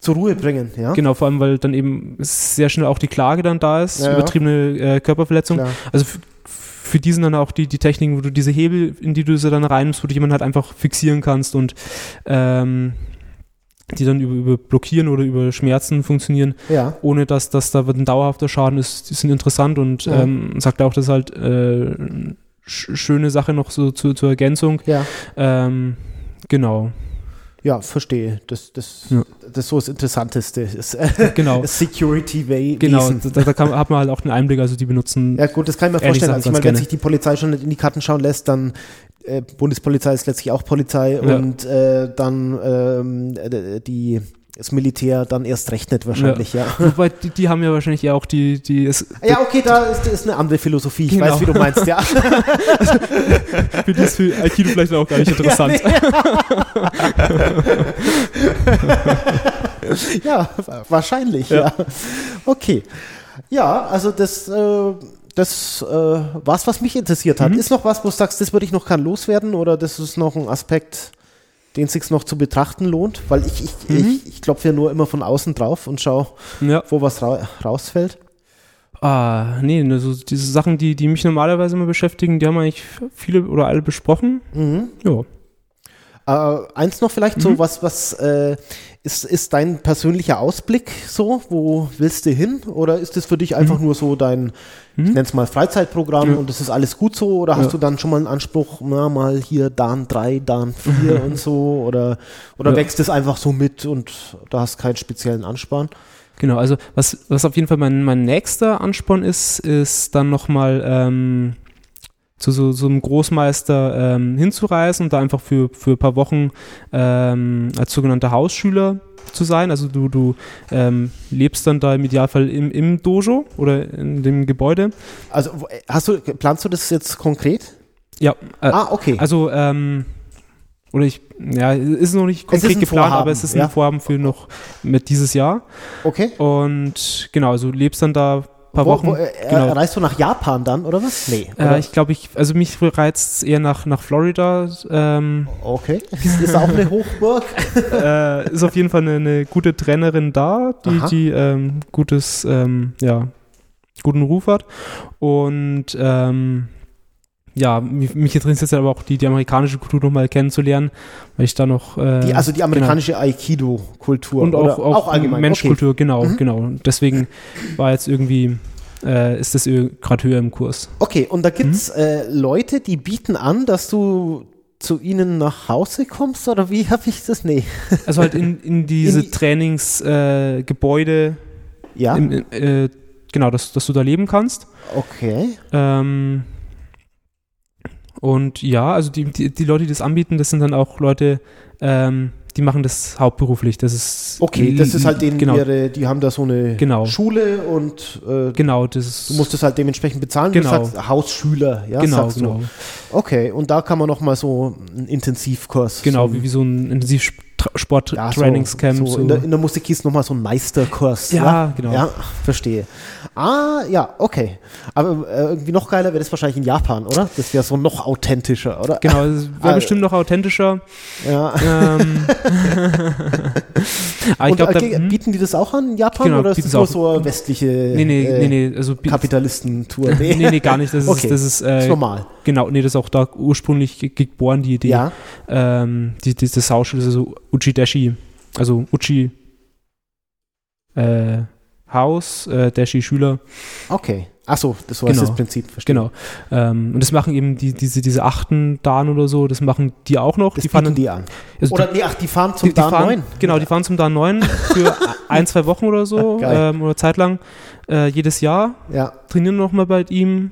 zur Ruhe bringen, ja. genau, vor allem, weil dann eben sehr schnell auch die Klage dann da ist, Ja, ja. übertriebene äh, Körperverletzung. Klar. Also für die sind dann auch die, die Techniken, wo du diese Hebel, in die du sie dann reinnimmst, wo du jemanden halt einfach fixieren kannst und ähm, die dann über, über Blockieren oder über Schmerzen funktionieren, Ja, ohne dass, dass da ein dauerhafter Schaden ist. Die sind interessant und Ja. ähm, sagt auch, das ist halt äh, schöne Sache noch so zu, zur Ergänzung. ja. Ähm, genau. Ja, verstehe. Das, das, Ja. das ist so das Interessanteste. Ist, Genau. Security Way. Genau, da, da kann, hat man halt auch einen Einblick, also die benutzen. Ja gut, das kann ich mir vorstellen. Also ich meine, wenn sich die Polizei schon nicht in die Karten schauen lässt, dann äh, Bundespolizei ist letztlich auch Polizei Ja. und äh, dann ähm, äh, die das Militär dann erst recht nicht wahrscheinlich, ja. Wobei, die, die haben ja wahrscheinlich ja auch die, die es, Ja, okay, da ist, ist eine andere Philosophie. Ich Genau. weiß, wie du meinst, ja. für die ist für Aikido vielleicht auch gar nicht interessant. ja, wahrscheinlich, ja. Ja. Okay. Ja, also das, äh, das äh, war's, was mich interessiert hat. Mhm. Ist noch was, wo du sagst, das würde ich noch gern loswerden oder das ist noch ein Aspekt, den es sich noch zu betrachten lohnt? Weil ich, ich, Mhm. ich, ich klopfe ja nur immer von außen drauf und schaue, ja. wo was ra rausfällt. Ah, nee, also diese Sachen, die, die mich normalerweise immer beschäftigen, die haben eigentlich viele oder alle besprochen. Mhm. Ja. Äh, eins noch vielleicht Mhm. so, was, was äh, ist, ist dein persönlicher Ausblick so? Wo willst du hin? Oder ist das für dich einfach nur so dein, ich Mhm. nenne es mal Freizeitprogramm Ja. und das ist alles gut so? Oder hast Ja. du dann schon mal einen Anspruch, na mal hier Dan 3, Dan 4 und so? Oder, oder Ja. wächst es einfach so mit und da hast keinen speziellen Ansparen? Genau, also was, was auf jeden Fall mein, mein nächster Ansporn ist, ist dann nochmal ähm, zu so, so einem Großmeister ähm, hinzureisen und da einfach für, für ein paar Wochen ähm, als sogenannter Hausschüler zu sein. Also du, du ähm, lebst dann da im Idealfall im, im Dojo oder in dem Gebäude. Also wo- hast du, planst du das jetzt konkret? Ja, äh, ah, okay. also ähm, oder ich, ja, ist noch nicht konkret geplant, Vorhaben, aber es ist ja. ein Vorhaben für noch mit dieses Jahr. okay. Und genau, also du lebst dann da paar Wo, Wochen. wo, äh, genau. Reist du nach Japan dann, oder was? Nee. Äh, Oder? ich glaube, ich, also mich reizt es eher nach, nach Florida. Ähm, okay. Ist, ist auch eine Hochburg? äh, ist auf jeden Fall eine, eine gute Trainerin da, die, Aha. die ähm, gutes, ähm, ja, guten Ruf hat. Und ähm, ja, mich, mich interessiert jetzt aber auch die, die amerikanische Kultur nochmal kennenzulernen, weil ich da noch. Äh, Die, also die amerikanische Aikido-Kultur. und auch, oder auch, allgemein. Menschkultur, genau, Mhm. genau. Deswegen war jetzt irgendwie, äh, ist das gerade höher im Kurs. Okay, okay. und da gibt es Mhm. äh, Leute, die bieten an, dass du zu ihnen nach Hause kommst oder wie habe ich das? Nee. Also halt in, in diese die- Trainingsgebäude, äh, Ja, im, äh, genau, dass, dass du da leben kannst. okay. Ähm, und ja, also die, die, die Leute, die das anbieten, das sind dann auch Leute, ähm, die machen das hauptberuflich. Das ist Okay, das ist halt denen genau, ihre, die haben da so eine Genau. Schule und äh, genau, das ist du musst es halt dementsprechend bezahlen. Genau. Du sagst Hausschüler, ja, genau, genau, du. Okay, und da kann man noch mal so einen Intensivkurs. genau, so, wie, wie so ein ja, so, so, in, der, in der Musik hieß noch mal so ein Meisterkurs. Ja, genau. Ja, verstehe. Ah, ja, okay. Aber äh, irgendwie noch geiler wäre das wahrscheinlich in Japan, oder? Das wäre so noch authentischer, oder? Genau, das Ah, wäre bestimmt noch authentischer. Ja. ähm, aber ich glaube, äh, bieten die das auch an in Japan Genau, oder ist das nur so westliche nee, nee, äh, nee, nee, also Kapitalistentour? nee, nee, gar nicht. Das ist, Okay. das ist, Ist äh, normal. genau, nee, das ist auch da ursprünglich ge- geboren, die Idee. Ja. Ähm, die, die, das Hausschule ist also Uchi-Dashi, also Uchi äh, Haus, äh, Dashi Schüler, Okay. Achso, das war Genau. das Prinzip. Verstehe. genau. Ähm, und das machen eben die, diese, diese achten Dan oder so, das machen die auch noch. Das die fahren, die an. also Oder nee, ach, die fahren zum die, die Dan fahren, 9. Genau, die fahren zum Dan 9 für ein, zwei Wochen oder so ähm, oder zeitlang äh, jedes Jahr, Ja. trainieren nochmal bei ihm,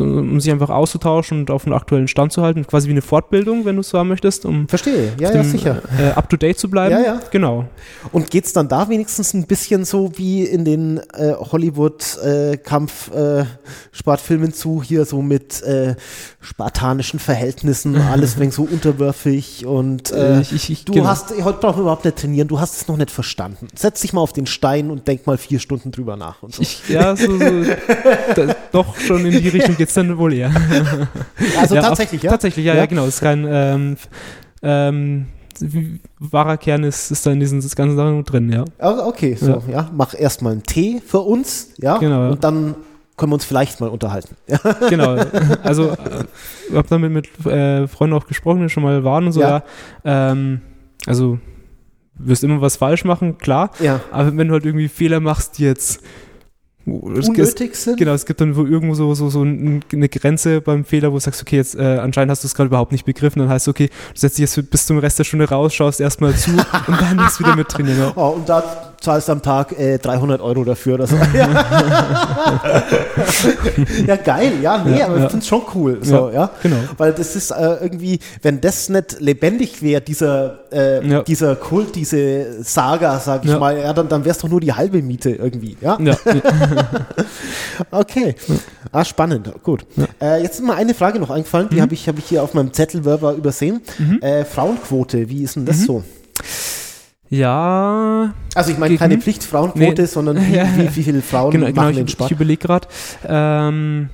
um sich einfach auszutauschen und auf den aktuellen Stand zu halten. Quasi wie eine Fortbildung, wenn du es so haben möchtest, um Verstehe. Ja, ja, dem, sicher. Äh, up to date zu bleiben. Ja, ja. Genau. Und geht's dann da wenigstens ein bisschen so wie in den äh, Hollywood-Kampf-Sportfilmen zu, hier so mit äh, spartanischen Verhältnissen, alles wegen so unterwürfig und äh, Äh, ich, ich, ich, du genau. hast, heute brauchen wir überhaupt nicht trainieren, du hast es noch nicht verstanden. Setz dich mal auf den Stein und denk mal vier Stunden drüber nach und so. Ja, so, so da, doch schon in die Richtung geht es dann wohl eher. Also ja, tatsächlich, auf, ja? Tatsächlich, ja, Ja? ja, genau. Es ist kein ähm, ähm, wahrer Kern ist, ist da in diesen ganzen Sachen drin, ja. Ah, Okay, so, ja. Ja. Mach erstmal einen Tee für uns, ja, Genau, und dann können wir uns vielleicht mal unterhalten. Genau. Also, äh, ich habe damit mit äh, Freunden auch gesprochen, die schon mal waren und so, Ja. ja. Ähm, also, wirst immer was falsch machen, klar. ja. Aber wenn du halt irgendwie Fehler machst, die jetzt unnötig es, sind. Genau, es gibt dann wo irgendwo so, so, so eine Grenze beim Fehler, wo du sagst, okay, jetzt äh, anscheinend hast du es gerade überhaupt nicht begriffen. Dann heißt es, okay, du setzt dich jetzt bis zum Rest der Stunde raus, schaust erstmal zu und dann bist du wieder mit trainieren. Ja. Oh, und da zahlst du am Tag äh, 300 Euro dafür oder so. ja, geil, ja, nee, ja, aber ja. ich finde es schon cool. So, ja, ja, genau. Weil das ist äh, irgendwie, wenn das nicht lebendig wäre, dieser, äh, dieser Kult, diese Saga, sag ich mal, ja, dann, dann wäre es doch nur die halbe Miete irgendwie, ja? okay. Ah, spannend, gut. Äh, jetzt ist mir eine Frage noch eingefallen, die mhm. habe ich, hab ich hier auf meinem Zettel übersehen. Mhm. Äh, Frauenquote, wie ist denn das mhm. so? Ja. Also ich meine keine Pflichtfrauenquote, nee. sondern wie, wie, wie, viele Frauen genau, genau machen genau, den Sport? Ich, ich überlege gerade. Ähm,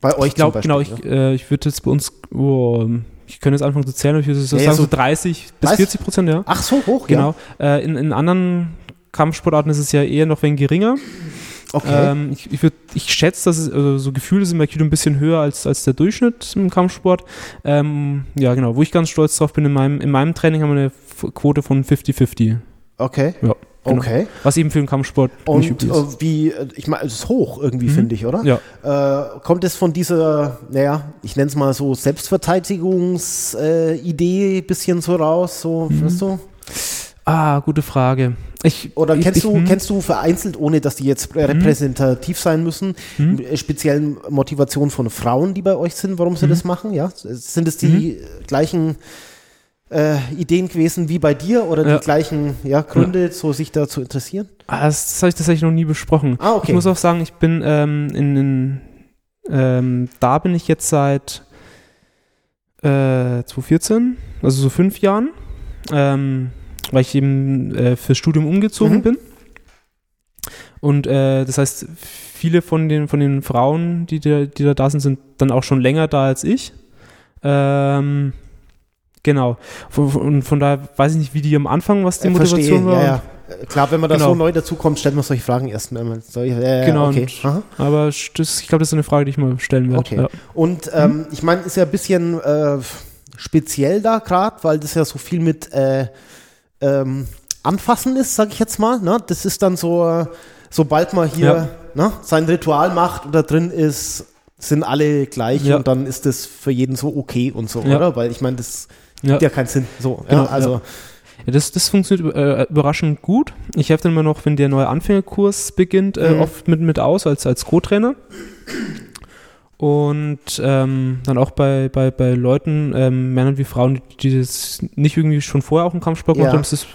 bei euch ich glaube, genau, ich, äh, ich würde jetzt bei uns, oh, ich könnte jetzt anfangen zu zählen, aber ich würde so ja, sagen, ja, so, so 30 bis 40 Prozent, ja. Ach so, hoch, genau. ja. Äh, in, in anderen Kampfsportarten ist es ja eher noch ein geringer. Okay. Ähm, ich, ich, würd, ich schätze, dass es, also so Gefühle sind bei Kido ein bisschen höher als, als der Durchschnitt im Kampfsport. Ähm, ja, genau. Wo ich ganz stolz drauf bin, in meinem, in meinem Training haben wir eine Quote von 50-50. Okay. Ja. Genau. Okay. Was eben für den Kampfsport und nicht üblich ist. Äh, wie, äh, ich meine, es ist hoch irgendwie, mhm. finde ich, oder? Ja. Äh, kommt es von dieser, naja, ich nenne es mal so Selbstverteidigungsidee äh, bisschen so raus, so, mhm. weißt du? Ah, gute Frage. Ich, Oder kennst, ich, du, hm. kennst du vereinzelt, ohne dass die jetzt hm. repräsentativ sein müssen, hm. speziellen Motivationen von Frauen, die bei euch sind, warum sie hm. das machen? Ja? Sind es die hm. gleichen äh, Ideen gewesen wie bei dir oder ja. die gleichen ja, Gründe, ja. so sich da zu interessieren? Ah, das, das habe ich tatsächlich noch nie besprochen. Ah, okay. Ich muss auch sagen, ich bin ähm, in, in ähm, da bin ich jetzt seit äh, 2014, also so fünf Jahren. Ähm, weil ich eben äh, fürs Studium umgezogen mhm. bin. Und äh, das heißt, viele von den, von den Frauen, die da, die da, da sind, sind dann auch schon länger da als ich. Ähm, genau. Und von, von, daher weiß ich nicht, wie die am Anfang, was die äh, Motivation war. Ja, ja. Klar, wenn man da genau. so neu dazukommt, stellt man solche Fragen erst einmal. So, ja, genau, okay. Und, aber das, ich glaube, das ist eine Frage, die ich mal stellen werde. Okay. Ja. Und ähm, mhm. ich meine, ist ja ein bisschen äh, speziell da gerade, weil das ja so viel mit äh, ähm, anfassen ist, sage ich jetzt mal. Ne? Das ist dann so, sobald man hier ja. ne, sein Ritual macht und da drin ist, sind alle gleich ja. und dann ist das für jeden so okay und so, ja. oder? Weil ich meine, das gibt ja keinen Sinn. So, genau, also. Das, das funktioniert äh, überraschend gut. Ich helfe dann immer noch, wenn der neue Anfängerkurs beginnt, äh, mhm. oft mit, mit aus als, als Co-Trainer. Und ähm, dann auch bei, bei, bei Leuten, ähm, Männern wie Frauen, die, die das nicht irgendwie schon vorher auch im Kampfsport gemacht ja. haben, ist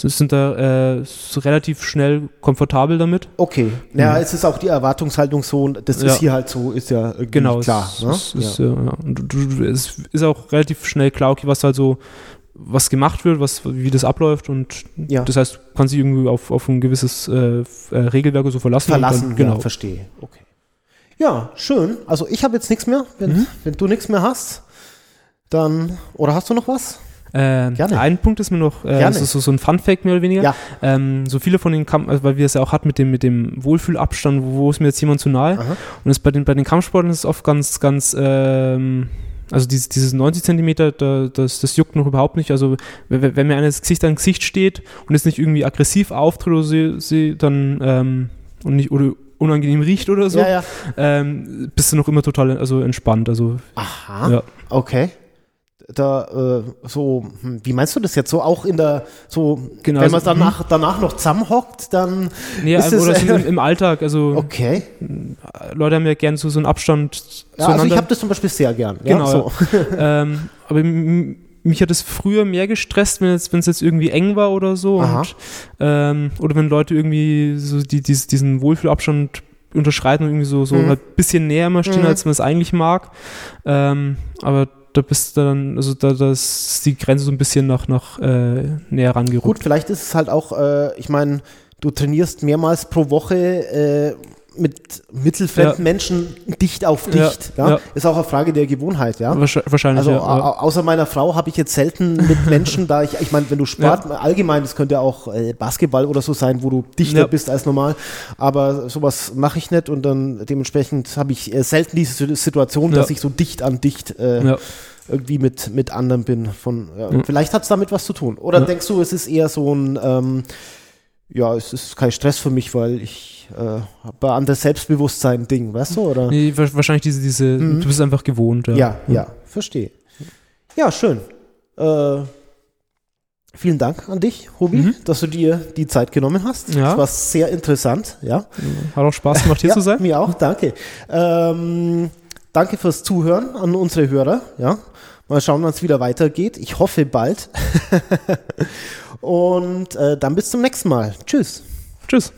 sind da äh, relativ schnell komfortabel damit. Okay. Ja, mhm. es ist auch die Erwartungshaltung so, das ja. ist hier halt so, ist ja genau, klar. Es, ne? es, ist, ja. Ja, du, du, es ist auch relativ schnell klar, okay, was halt so was gemacht wird, was, wie das abläuft und ja. das heißt, kann sich irgendwie auf, auf ein gewisses äh, äh Regelwerk so verlassen. Verlassen, dann, genau. verstehe. Okay. Ja, schön. Also ich habe jetzt nichts mehr. Wenn, mhm. wenn du nichts mehr hast, dann. Oder hast du noch was? Äh, Gerne. Ein Punkt ist mir noch, äh, das ist so, so ein Fun-Fact mehr oder weniger. Ja. Ähm, so viele von den Kampf, also weil wir es ja auch hatten mit dem, mit dem Wohlfühlabstand, wo, wo ist mir jetzt jemand zu nahe. Aha. Und das bei den, bei den Kampfsportlern ist es oft ganz, ganz, ähm, also dieses, dieses 90 Zentimeter, da, das, das juckt noch überhaupt nicht. Also wenn, wenn mir eines Gesicht an Gesicht steht und es nicht irgendwie aggressiv auftritt oder sie, sie dann ähm, und nicht oder unangenehm riecht oder so, ja, ja. Ähm, bist du noch immer total also entspannt. Also, Aha, ja. okay. Da, äh, so, hm, wie meinst du das jetzt? So auch in der, so, genau, wenn man also, danach, hm. danach noch zusammenhockt, dann. Nee, ist oder es, im, im, Alltag, also. Okay. Leute haben ja gern so, so einen Abstand. Ja, also ich habe das zum Beispiel sehr gern. Genau. Ja, so. ähm, aber mich hat es früher mehr gestresst, wenn es, jetzt irgendwie eng war oder so. Und, ähm, oder wenn Leute irgendwie so die, die, diesen Wohlfühlabstand unterschreiten und irgendwie so, so mhm. halt ein bisschen näher mal stehen, mhm. als man es eigentlich mag. Ähm, aber da bist du dann, also da, da ist die Grenze so ein bisschen nach, nach äh, näher rangerückt. Gut, vielleicht ist es halt auch, äh, ich meine, du trainierst mehrmals pro Woche äh, mit mittelfremden ja. Menschen dicht auf dicht. Ja, ja. Ist auch eine Frage der Gewohnheit, ja. Wahrscheinlich. Also außer meiner Frau habe ich jetzt selten mit Menschen, da ich, ich meine, wenn du Sport allgemein, das könnte ja auch äh, Basketball oder so sein, wo du dichter bist als normal, aber sowas mache ich nicht und dann dementsprechend habe ich äh, selten diese Situation, dass ich so dicht an dicht äh, irgendwie mit, mit anderen bin. Von, Vielleicht hat es damit was zu tun. Oder denkst du, es ist eher so ein ähm, ja, es ist kein Stress für mich, weil ich äh, habe ein anderes Selbstbewusstsein-Ding, weißt du? Oder? Nee, wahrscheinlich diese, diese mhm. du bist einfach gewohnt. Ja, ja, ja verstehe. Ja, schön. Äh, vielen Dank an dich, Hobi, mhm. dass du dir die Zeit genommen hast. Ja. Das war sehr interessant, ja. Hat auch Spaß gemacht, hier ja, zu sein. Mir auch, danke. Ähm, danke fürs Zuhören an unsere Hörer, ja. Mal schauen, wann es wieder weitergeht. Ich hoffe bald. Und äh, dann bis zum nächsten Mal. Tschüss. Tschüss.